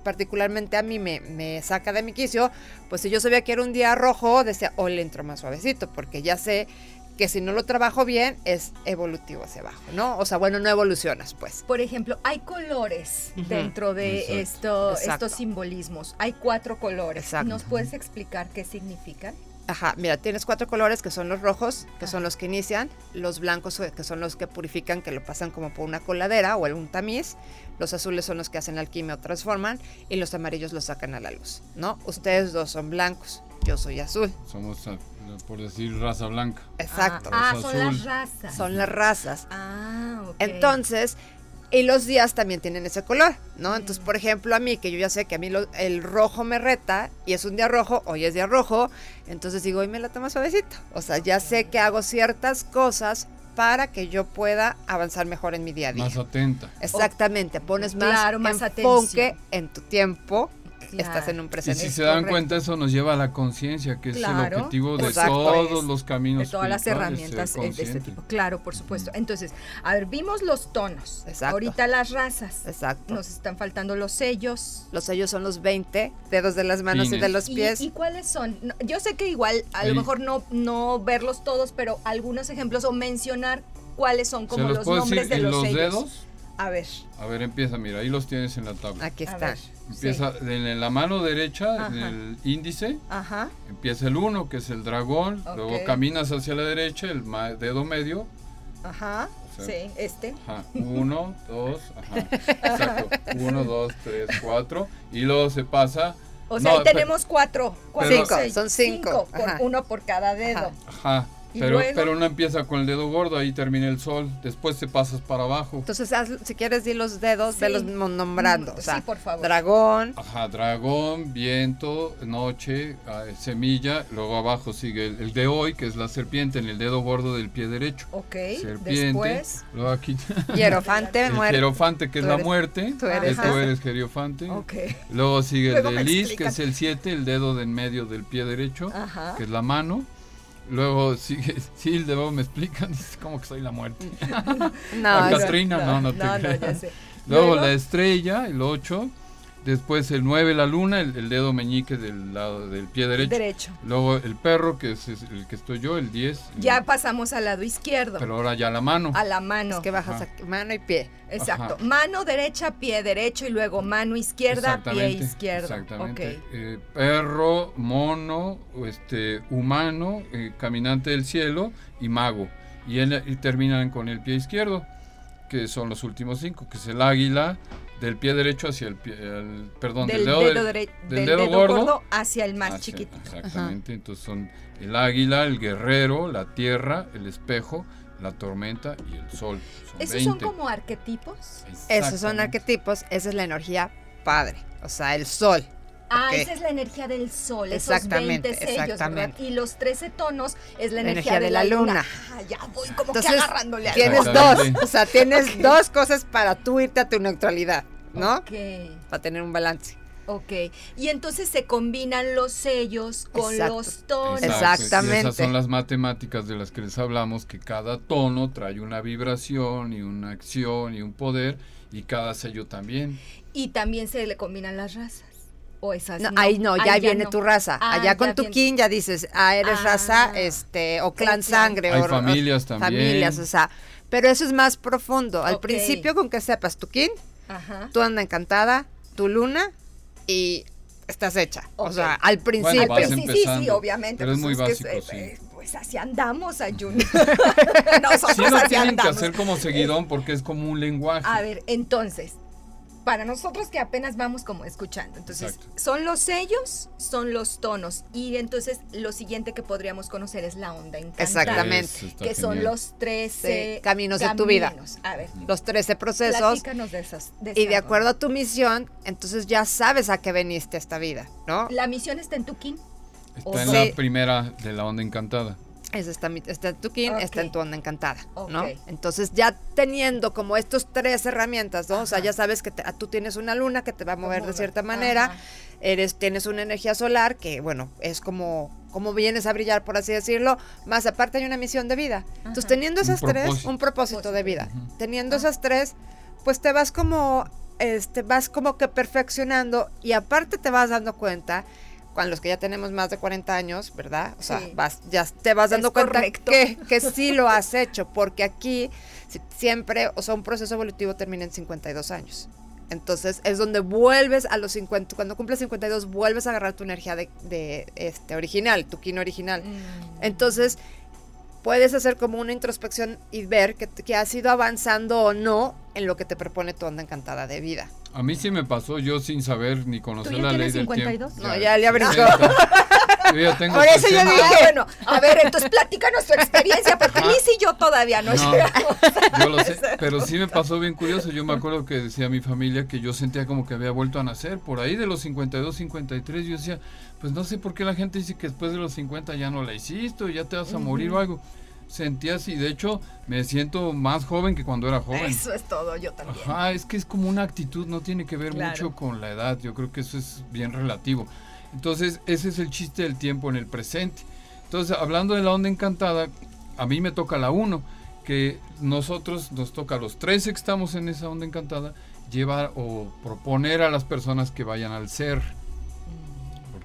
particularmente a mí me, me, saca de mi quicio, pues si yo sabía que era un día rojo, decía, hoy le entro más suavecito, porque ya sé que si no lo trabajo bien es evolutivo hacia abajo, ¿no? O sea, bueno, no evolucionas, pues. Por ejemplo, hay colores dentro de esto, estos simbolismos. Hay cuatro colores. ¿Nos puedes explicar qué significan? Ajá, mira, tienes cuatro colores que son los rojos, que son los que inician, los blancos eh, que son los que purifican, que lo pasan como por una coladera o un tamiz, los azules son los que hacen alquimia o transforman y los amarillos los sacan a la luz, ¿no? Ustedes dos son blancos, yo soy azul. Somos, eh, por decir, raza blanca. Exacto. Ah, son las razas. Son las razas. Ah, ok. Entonces, y los días también tienen ese color, ¿no? Entonces, por ejemplo, a mí, que yo ya sé que a mí el rojo me reta y es un día rojo, hoy es día rojo, entonces digo, hoy me la tomo suavecito. O sea, ya sé que hago ciertas cosas para que yo pueda avanzar mejor en mi día a día. Más atenta. Exactamente, pones más, más enfoque en tu tiempo estás en un presente. Y si se dan cuenta, eso nos lleva a la conciencia, que es el objetivo de todos los caminos. De todas las herramientas de este tipo. Claro, por supuesto. Entonces, a ver, vimos los tonos. Exacto. Ahorita las razas. Exacto. Nos están faltando los sellos. Los sellos son los 20 dedos de las manos y de los pies. ¿Y, cuáles son? yo sé que igual, a lo mejor no, no verlos todos, pero algunos ejemplos o mencionar cuáles son como los, nombres de los, los dedos? A ver. A ver, empieza, mira, ahí los tienes en la tabla. Aquí está. Empieza en la mano derecha, en el índice. Ajá. Empieza el 1, que es el dragón. Luego caminas hacia la derecha, el dedo medio. Ajá. sí, este. Ajá. Uno, dos, ajá. Exacto. Uno, dos, tres, cuatro. Y luego se pasa. O sea, ahí tenemos cuatro. cinco, son cinco. uno por cada dedo. Ajá. Pero, pero uno empieza con el dedo gordo, ahí termina el sol, después te pasas para abajo. Entonces, si quieres, di los dedos, de los nombrando. O sea, sí, por favor. Dragón. Ajá, dragón, viento, noche, ah, semilla, luego abajo sigue el, de hoy, que es la serpiente, en el dedo gordo del pie derecho. Ok, serpiente. Después. Luego aquí. Hierofante, muerte. Hierofante, que es la muerte. Tú eres, tú eres Hierofante. Ok. Luego sigue el de Lis, que es el 7, el dedo de en medio del pie derecho, Ajá. que es la mano. Luego sigue de luego me explican, es como que soy la muerte. no, Katrina, no, no, te no, Luego, la estrella, el 8. Después el 9 la luna, el, dedo meñique del lado del pie derecho. Derecho. Luego el perro, que es, el que estoy yo, el 10. Ya pasamos al lado izquierdo. Pero ahora ya la mano. A la mano. Es que bajas mano y pie. Exacto. Mano derecha, pie derecho y luego mano izquierda, pie izquierdo. Exactamente. Eh, perro, mono, este, humano, eh, caminante del cielo y mago. Y, y terminan con el pie izquierdo, que son los últimos cinco, que es el águila, del pie derecho hacia el pie, perdón, del, dedo, del, dedo, gordo, hacia el más chiquito. Exactamente, entonces son el águila, el guerrero, la tierra, el espejo, la tormenta y el sol. ¿Esos son como arquetipos? Esos son arquetipos, esa es la energía padre, o sea, el sol. Ah, esa es la energía del sol, exactamente, esos 20 sellos, exactamente. Y los 13 tonos es la, energía, de, la, luna. Ah, ya voy como que agarrándole a Tienes dos, o sea, tienes dos cosas para tú irte a tu neutralidad, ¿no? Ok. Para tener un balance. Ok, y entonces se combinan los sellos con los tonos. Exactamente. esas son las matemáticas de las que les hablamos, que cada tono trae una vibración y una acción y un poder, y cada sello también. Y también se le combinan las razas. O esas no, Ahí no, ya viene tu raza. Ah, Allá con tu kin ya dices, ah, eres ah, raza, este, o clan sangre. Hay o, familias también. Familias, o sea, pero eso es más profundo. Al principio, con que sepas tu kin, tú anda encantada, tu luna y estás hecha. O sea, al principio. sí, sí, sí, obviamente. Pero es muy básico, sí. Eh, pues así andamos, Ayun. Nosotros sí, no tienen que hacer como seguidón porque es como un lenguaje. A ver, entonces, para nosotros que apenas vamos como escuchando. Entonces, son los sellos, son los tonos. Y entonces lo siguiente que podríamos conocer es la onda encantada. Exactamente. que son los 13 caminos, de tu vida. A ver. Los 13 procesos. De esas, y de acuerdo a tu misión, entonces ya sabes a qué veniste esta vida, ¿no? La misión está en tu kin. Está en la primera de la onda encantada. Esa está, está en tu kin, está en tu onda encantada, ¿no? Entonces ya teniendo como estos tres herramientas, ¿no? O sea, ya sabes que tú tienes una luna que te va a mover de cierta manera, eres tienes una energía solar que, bueno, es como como vienes a brillar, por así decirlo, más aparte hay una misión de vida. Entonces teniendo esas tres, un propósito de vida, teniendo esas tres, pues te vas como, este, vas como que perfeccionando y aparte te vas dando cuenta con los que ya tenemos más de 40 años, ¿verdad? O sea, vas, ya te vas dando cuenta que, que, sí lo has hecho, porque aquí siempre, o sea, un proceso evolutivo termina en 52 años. Entonces es donde vuelves a los 50, cuando cumples 52 vuelves a agarrar tu energía de, este original, tu quino original. Mm. Entonces puedes hacer como una introspección y ver que, que has ido avanzando o no en lo que te propone tu onda encantada de vida. A mí sí me pasó, yo sin saber ni conocer la ley 52? del tiempo. No, ya le abrí Yo tengo Por eso yo dije, bueno, a ver, entonces platícanos tu experiencia, porque Liz y yo todavía no, no Yo lo sé, pero sí me pasó bien curioso. Yo me acuerdo que decía mi familia que yo sentía como que había vuelto a nacer. Por ahí de los 52, 53, yo decía, pues no sé por qué la gente dice que después de los 50 ya no la hiciste, ya te vas a morir o algo sentí así. De hecho, me siento más joven que cuando era joven. Eso es todo, yo también. Ajá, es que es como una actitud, no tiene que ver mucho con la edad. Yo creo que eso es bien relativo. Entonces, ese es el chiste del tiempo en el presente. Entonces, hablando de la onda encantada, a mí me toca la 1, que nosotros nos toca a los tres que estamos en esa onda encantada, llevar o proponer a las personas que vayan al ser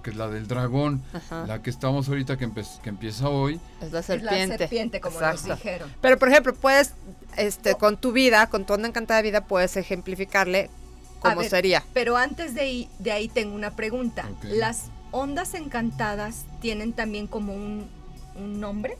que es la del dragón, la que estamos ahorita que, que empieza hoy. Es la serpiente. la serpiente, como nos dijeron. Pero, por ejemplo, puedes, este, con tu vida, con tu onda encantada vida, puedes ejemplificarle cómo sería. Pero antes de ahí, de ahí tengo una pregunta. ¿Las ondas encantadas tienen también como un, un nombre?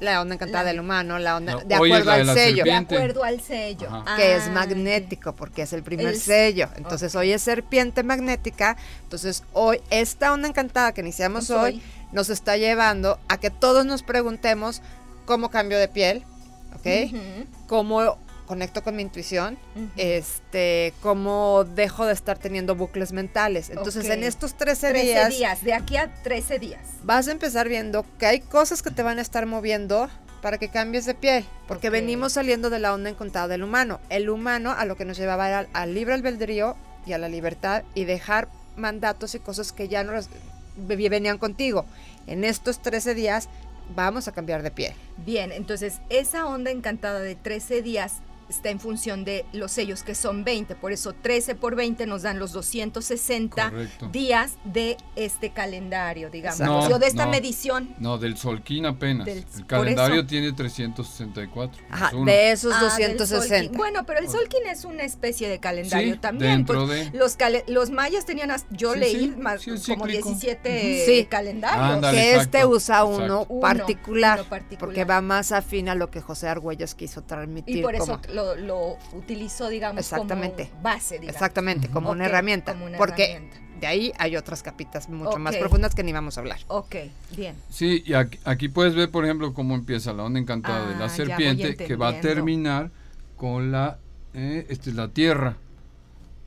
La onda encantada del humano, la onda de acuerdo al sello. De acuerdo al sello. que es magnético, porque es el primer sello. Entonces hoy es serpiente magnética. Entonces hoy, esta onda encantada que iniciamos hoy, nos está llevando a que todos nos preguntemos cómo cambio de piel, ¿ok? Cómo conecto con mi intuición, este, cómo dejo de estar teniendo bucles mentales. Entonces, en estos 13, 13 días, días, de aquí a 13 días. Vas a empezar viendo que hay cosas que te van a estar moviendo para que cambies de piel, porque venimos saliendo de la onda encontrada del humano. El humano a lo que nos llevaba era al, libre albedrío y a la libertad y dejar mandatos y cosas que ya no venían contigo. En estos 13 días vamos a cambiar de piel. Bien, entonces esa onda encantada de 13 días está en función de los sellos que son 20, por eso 13 por 20 nos dan los 260 días de este calendario, digamos, o de esta medición. No, del Solquín apenas. el calendario tiene 364. Ajá, de esos 260. Ah, bueno, pero el Solquín es una especie de calendario también. Pues, los, los mayas tenían, yo leí más, como 17 calendarios. que este usa uno, particular, porque va más afín a lo que José Argüelles quiso transmitir. Y por eso lo, utilizó, digamos, Exactamente. como base, Exactamente, como una herramienta. porque de ahí hay otras capitas mucho más profundas que ni vamos a hablar. Ok, bien. Sí, y aquí, puedes ver, por ejemplo, cómo empieza la onda encantada de la ah, serpiente, que va a terminar con la, eh, este, la tierra.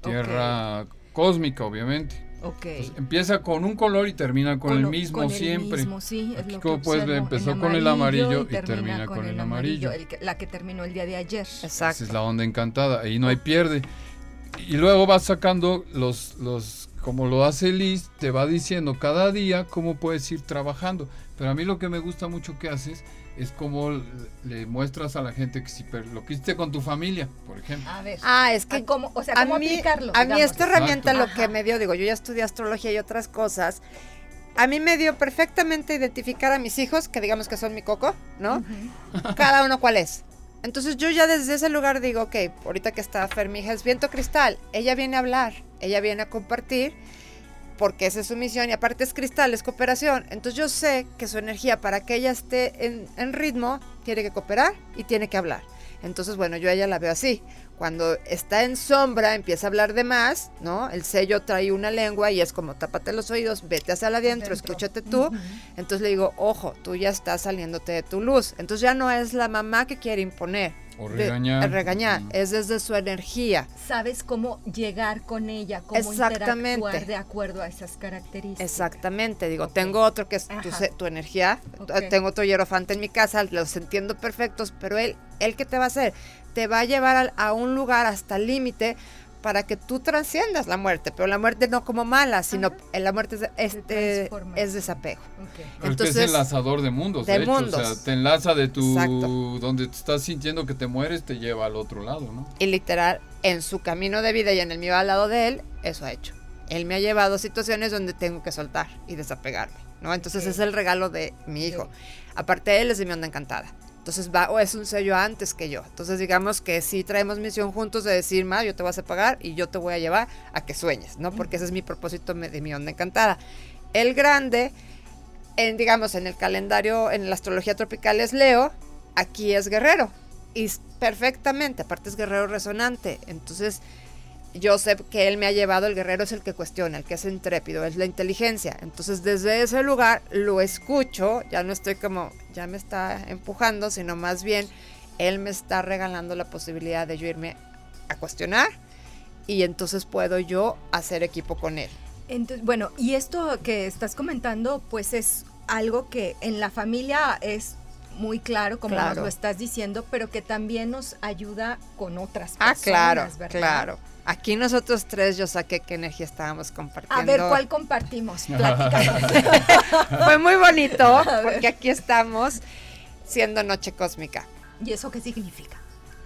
Tierra cósmica, obviamente. Okay. empieza con un color y termina con, el mismo siempre. El mismo, sí, Aquí como puedes ver, empezó con el amarillo y termina, con, el amarillo. la que terminó el día de ayer. Exacto. Esa es la onda encantada, ahí no hay pierde. Y luego vas sacando los, los, como lo hace Liz, te va diciendo cada día cómo puedes ir trabajando. Pero a mí lo que me gusta mucho que haces es como le muestras a la que si lo que hiciste con tu familia, por ejemplo. A ver. Ah, es que ¿cómo, o sea, ¿cómo a mí, aplicarlo? A mí esta herramienta lo que me dio, digo, yo ya estudié astrología y otras cosas. A mí me dio perfectamente identificar a mis hijos, que digamos que son mi coco, ¿no? Cada uno cuál es. Entonces yo ya desde ese lugar digo, ok, ahorita que está Fermija es viento cristal, ella viene a hablar, ella viene a compartir porque esa es su misión y aparte es cristal, es cooperación. Entonces yo sé que su energía para que ella esté en, ritmo tiene que cooperar y tiene que hablar. Entonces, bueno, yo a ella la veo así. Cuando está en sombra, empieza a hablar de más, ¿no? El sello trae una lengua y es como tápate los oídos, vete hacia adentro, escúchate tú. Entonces le digo, ojo, tú ya estás saliéndote de tu luz. Entonces ya no es la mamá que quiere imponer, o regañar. regañar, es desde su energía. Sabes cómo llegar con ella, cómo interactuar de acuerdo a esas características. Exactamente, digo, tengo otro que es tu, energía, tengo otro hierofante en mi casa, los entiendo perfectos, pero él, él qué te va a hacer? Te va a llevar a, a un lugar hasta el límite para que tú trasciendas la muerte, pero la muerte no como mala, sino la muerte es, este, es desapego. Entonces, es enlazador de mundos, de, o sea, te enlaza de tu donde te estás sintiendo que te mueres, te lleva al otro lado, ¿no? Y literal, en su camino de vida y en el mío al lado de él, eso ha hecho. Él me ha llevado a situaciones donde tengo que soltar y desapegarme, ¿no? Entonces es el regalo de mi hijo. Aparte él es de mi onda encantada. Entonces va, o es un sello antes que yo. Entonces digamos que sí traemos misión juntos de decir, ma, yo te vas a pagar y yo te voy a llevar a que sueñes, ¿no? Porque ese es mi propósito de mi onda encantada. El grande, en, digamos, en el calendario, en la astrología tropical es Leo, aquí es guerrero. Y perfectamente, aparte es guerrero resonante. Entonces yo sé que él me ha llevado, el guerrero es el que cuestiona, el que es intrépido, es la inteligencia. Entonces desde ese lugar lo escucho, ya no estoy como, ya me está empujando, sino más bien él me está regalando la posibilidad de yo irme a cuestionar y entonces puedo yo hacer equipo con él. Entonces, bueno, y esto que estás comentando, pues es algo que en la familia es muy claro, como nos lo estás diciendo, pero que también nos ayuda con otras personas. Ah, claro, claro. Aquí nosotros tres yo saqué qué energía estábamos compartiendo. A ver, ¿cuál compartimos? Fue muy bonito porque aquí estamos siendo noche cósmica. ¿Y eso qué significa?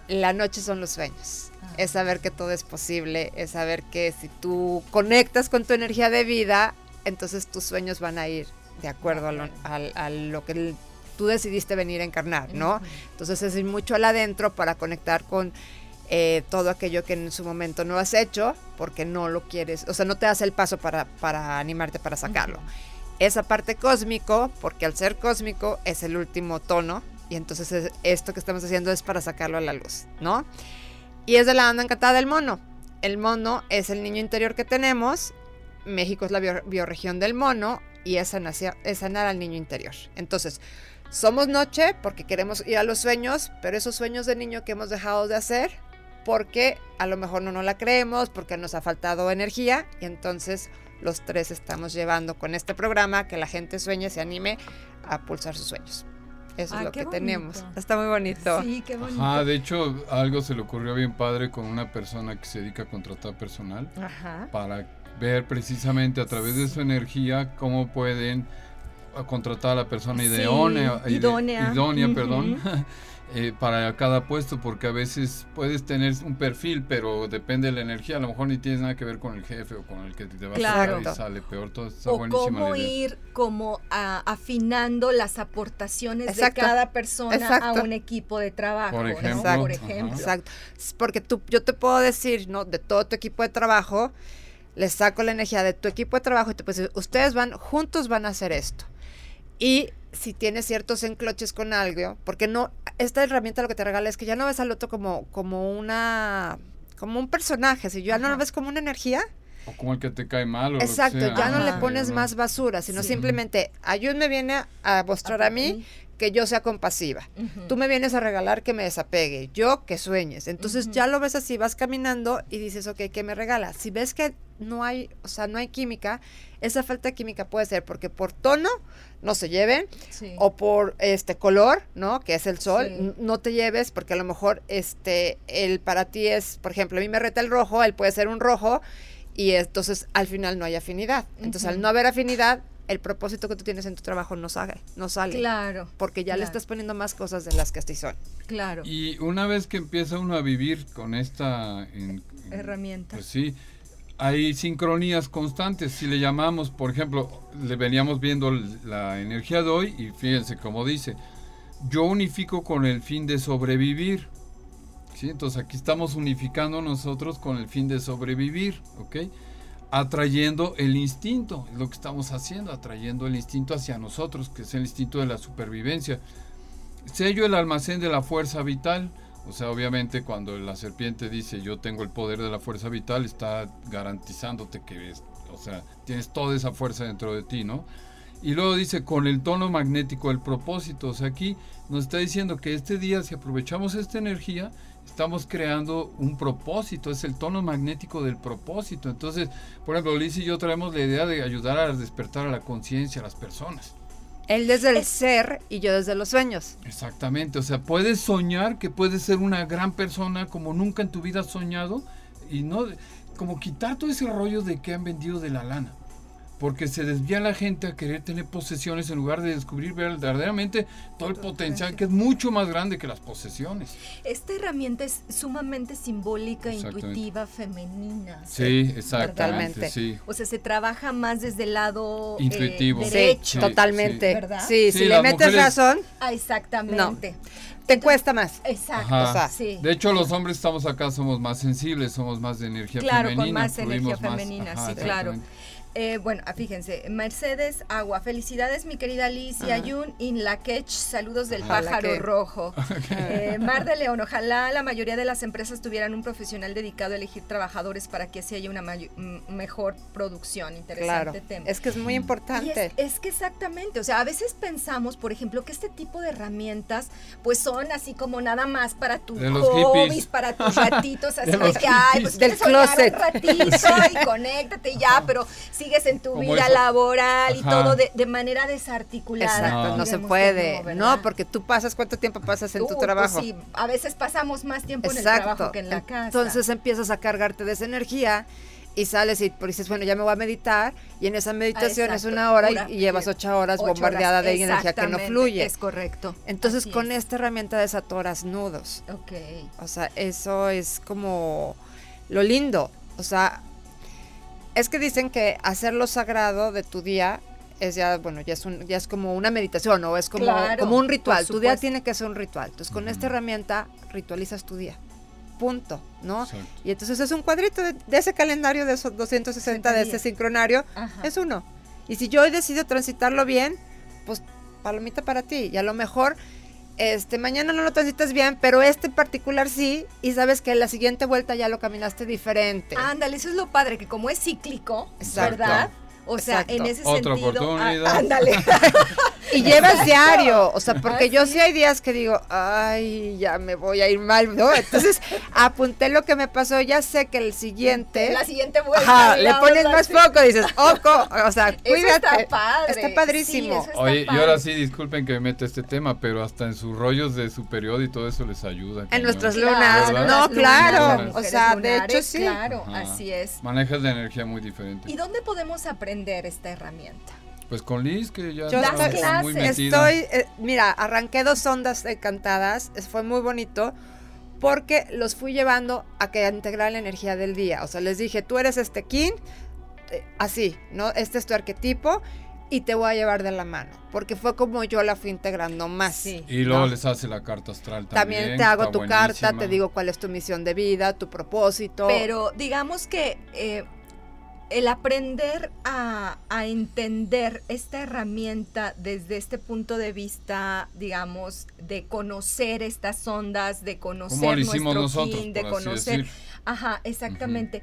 La noche son los sueños. Ah. Es saber que todo es posible, es saber que si tú conectas con tu energía de vida, entonces tus sueños van a ir de acuerdo a lo, que tú decidiste venir a encarnar, ¿no? Entonces es ir mucho al adentro para conectar con eh, todo aquello que en su momento no has hecho porque no lo quieres, o sea, no te das el paso para, para animarte para sacarlo. Esa parte cósmico, porque al ser cósmico es el último tono y entonces esto que estamos haciendo es para sacarlo a la luz, ¿no? Y es de la onda encantada del mono. El mono es el niño interior que tenemos, México es la bioregión del mono y es es sanar al niño interior. Entonces, somos noche porque queremos ir a los sueños, pero esos sueños de niño que hemos dejado de hacer, porque a lo mejor no nos la creemos, porque nos ha faltado energía y entonces los tres estamos llevando con este programa que la gente sueñe, se anime a pulsar sus sueños. Eso es lo que tenemos. Está muy bonito. Sí, qué bonito. Ajá, de hecho, algo se le ocurrió bien padre con una persona que se dedica a contratar personal para ver precisamente a través de su energía cómo pueden contratar a la persona idónea, idónea. idónea perdón, Eh, para cada puesto, porque a veces puedes tener un perfil, pero depende de la energía, a lo mejor ni tienes nada que ver con el jefe o con el que te va a a y sale peor. Todo está o cómo ir como afinando las aportaciones de cada persona a un equipo de trabajo. Por ejemplo. Por ejemplo. Exacto. Porque tú, yo te puedo decir, ¿no? De todo tu equipo de trabajo, les saco la energía de tu equipo de trabajo y te puedo decir, ustedes van, juntos van a hacer esto. Y si tienes ciertos encloches con algo, porque no, esta herramienta lo que te regala es que ya no ves al otro como, como una, como un personaje, si ya no lo ves como una energía. O como el que te cae mal. O Exacto, lo que ya no le pones más basura, sino simplemente, ayúd me viene a mostrar a, mí que yo sea compasiva. Tú me vienes a regalar que me desapegue, yo que sueñes. Entonces ya lo ves así, vas caminando y dices, ok, ¿qué me regala? Si ves que no hay, o sea, no hay química, esa falta de química puede ser porque por tono no se lleven o por este color, ¿no? Que es el sol, no te lleves porque a lo mejor este el para ti es, por ejemplo, a mí me reta el rojo, él puede ser un rojo y entonces al final no hay afinidad. Entonces al no haber afinidad, el propósito que tú tienes en tu trabajo no sale, no sale. Claro. Porque ya le estás poniendo más cosas de las que así son. Claro. Y una vez que empieza uno a vivir con esta herramienta. Pues sí, hay sincronías constantes, si le llamamos, por ejemplo, le veníamos viendo la energía de hoy y fíjense como dice, yo unifico con el fin de sobrevivir. ¿sí? Entonces aquí estamos unificando nosotros con el fin de sobrevivir, ¿ok? Atrayendo el instinto, es lo que estamos haciendo, atrayendo el instinto hacia nosotros, que es el instinto de la supervivencia. Sello el almacén de la fuerza vital, o sea, obviamente cuando la serpiente dice yo tengo el poder de la fuerza vital, está garantizándote que o sea, tienes toda esa fuerza dentro de ti, ¿no? Y luego dice con el tono magnético del propósito, o sea, aquí nos está diciendo que este día si aprovechamos esta energía, estamos creando un propósito, es el tono magnético del propósito. Entonces, por ejemplo, Liz y yo traemos la idea de ayudar a despertar a la conciencia a las personas. Él desde el ser y yo desde los sueños. Exactamente, o sea, puedes soñar que puedes ser una gran persona como nunca en tu vida has soñado y no, como quitar todo ese rollo de que han vendido de la lana porque se desvía la gente a querer tener posesiones en lugar de descubrir verdaderamente todo el potencial que es mucho más grande que las posesiones. Esta herramienta es sumamente simbólica, intuitiva, femenina. Sí, exactamente. Sí. O sea, se trabaja más desde el lado eh, intuitivo. derecho. totalmente. ¿verdad? Sí, si le metes razón. Ah, exactamente. Te cuesta más. Exacto. De hecho, los hombres estamos acá, somos más sensibles, somos más de energía femenina. Claro, con más energía femenina, sí, claro. Eh, bueno, ah, fíjense, Mercedes Agua, felicidades mi querida Liz y Ayun in la quech, saludos del pájaro rojo. Eh, Mar de León, ojalá la mayoría de las empresas tuvieran un profesional dedicado a elegir trabajadores para que así haya una mejor producción. Interesante tema. Es que es muy importante. Es, que exactamente, o sea, a veces pensamos, por ejemplo, que este tipo de herramientas pues son así como nada más para tus hobbies, para tus ratitos, así de, que, ay, pues del closet. un ratito y conéctate y ya, pero si sigues en tu vida laboral y todo de, manera desarticulada. Exacto, no, se puede. no, porque tú pasas, ¿cuánto tiempo pasas en tu pues trabajo? sí, a veces pasamos más tiempo en el trabajo que en la casa. Entonces empiezas a cargarte de esa energía y sales y dices, bueno, ya me voy a meditar y en esa meditación es una hora y, llevas ocho horas bombardeada de energía que no fluye. Es correcto. Entonces con esta herramienta desatoras nudos. Ok. O sea, eso es como lo lindo. O sea, es que dicen que hacerlo sagrado de tu día es ya, bueno, ya es, un, ya es como una meditación o es como, como un ritual. Tu día tiene que ser un ritual. Entonces, con esta herramienta ritualizas tu día. Punto, ¿no? Y entonces es un cuadrito de, ese calendario de esos 260 de ese sincronario, es uno. Y si yo hoy decido transitarlo bien, pues palomita para ti. Y a lo mejor este, mañana no lo transitas bien, pero este en particular sí, y sabes que la siguiente vuelta ya lo caminaste diferente. Ándale, eso es lo padre, que como es cíclico, ¿verdad? O sea, en ese Otra sentido. Oportunidad. ándale. y llevas diario, o sea, porque yo sí hay días que digo, ay, ya me voy a ir mal, ¿no? Entonces, apunté lo que me pasó, ya sé que el siguiente. La siguiente vuelta. Ajá, le pones más foco, dices, oco, o sea, cuídate. está padre. Está padrísimo. Oye, y ahora sí, disculpen que me meta este tema, pero hasta en sus rollos de su periodo y todo eso les ayuda. En nuestras lunas, no, claro. o sea, de hecho sí. Claro, así es. Manejas de energía muy diferente. ¿Y dónde podemos aprender esta herramienta? Pues con Liz, que ya Yo está muy metida. Estoy, eh, mira, arranqué dos ondas encantadas, fue muy bonito, porque los fui llevando a que integrar la energía del día. O sea, les dije, tú eres este king, eh, así, ¿no? Este es tu arquetipo y te voy a llevar de la mano, porque fue como yo la fui integrando más. y luego les hace la carta astral también. También te hago tu carta, te digo cuál es tu misión de vida, tu propósito. Pero digamos que eh, el aprender a, entender esta herramienta desde este punto de vista, digamos, de conocer estas ondas, de conocer nuestro nosotros, de conocer. Ajá, exactamente.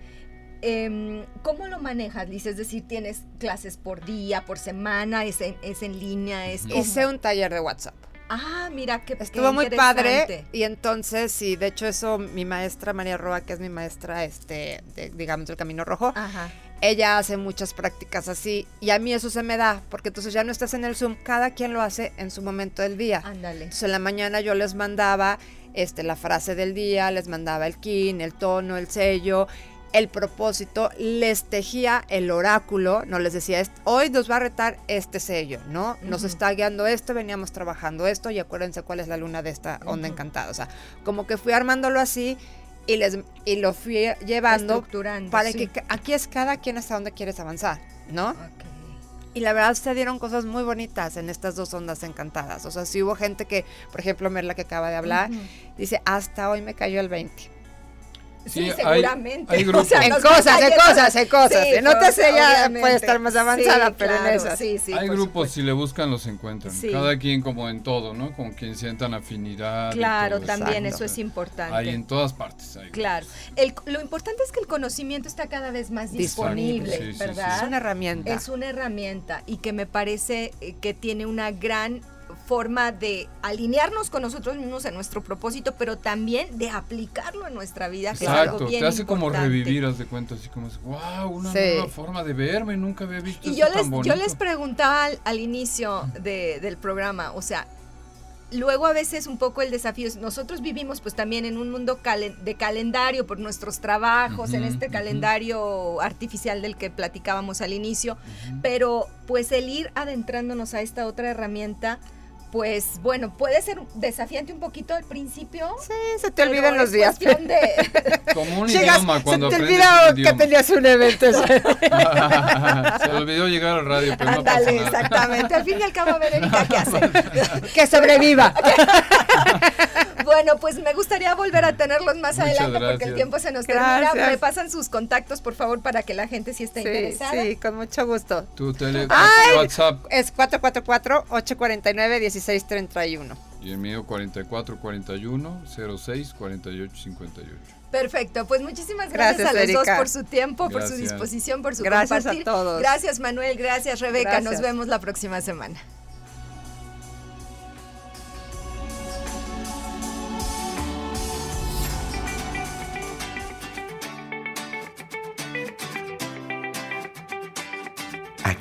Em, ¿Cómo lo manejas, Liz? Es decir, ¿tienes clases por día, por semana? ¿Es en, es en línea? Es Hice un taller de WhatsApp. Ah, mira, que Estuvo muy padre. Y entonces, sí, de hecho, eso mi maestra María Roa, que es mi maestra, este, digamos, del Camino Rojo, Ajá ella hace muchas prácticas así y a mí eso se me da, porque entonces ya no estás en el Zoom, cada quien lo hace en su momento del día. Ándale. Entonces en la mañana yo les mandaba este, la frase del día, les mandaba el kin, el tono, el sello, el propósito, les tejía el oráculo, no les decía, hoy nos va a retar este sello, ¿no? Nos está guiando esto, veníamos trabajando esto y acuérdense cuál es la luna de esta onda encantada. O sea, como que fui armándolo así y, les, y lo fui llevando para que aquí es cada quien hasta donde quieres avanzar, ¿no? Y la verdad se dieron cosas muy bonitas en estas dos ondas encantadas. O sea, si hubo gente que, por ejemplo, Merla que acaba de hablar, dice, hasta hoy me cayó el 20. Sí, seguramente. en cosas, en cosas, en cosas. en otras ella puede estar más avanzada, pero en esas. Sí, hay grupos, si le buscan, los encuentran. Cada quien como en todo, ¿no? Con quien sientan afinidad. Claro, también eso es importante. Hay en todas partes. claro. lo importante es que el conocimiento está cada vez más disponible, ¿verdad? Es una herramienta. Es una herramienta y que me parece eh, que tiene una gran forma de alinearnos con nosotros mismos en nuestro propósito, pero también de aplicarlo en nuestra vida. Exacto, te hace como revivir, haz de cuenta, así como, wow, una nueva forma de verme, nunca había visto y yo les, yo les preguntaba al, inicio del programa, o sea, luego a veces un poco el desafío es, nosotros vivimos pues también en un mundo de calendario por nuestros trabajos, en este calendario artificial del que platicábamos al inicio, pero pues el ir adentrándonos a esta otra herramienta pues bueno, puede ser desafiante un poquito al principio. Sí, se te olvidan los días. De... Como un idioma cuando Se te olvidó que tenías un evento. se olvidó llegar al radio, pero no pasa nada. exactamente. Al fin y al cabo, a ver, Erika, ¿qué hace? que sobreviva. Bueno, pues me gustaría volver a tenerlos más adelante porque el tiempo se nos termina. Me pasan sus contactos, por favor, para que la gente sí esté interesada. Sí, con mucho gusto. Tu tele, WhatsApp. Es 444 849 16 31 Y el mío 4441 06 48 Perfecto, pues muchísimas gracias, a los dos por su tiempo, por su disposición, por su gracias a todos. Gracias Manuel, gracias Rebeca, nos vemos la próxima semana.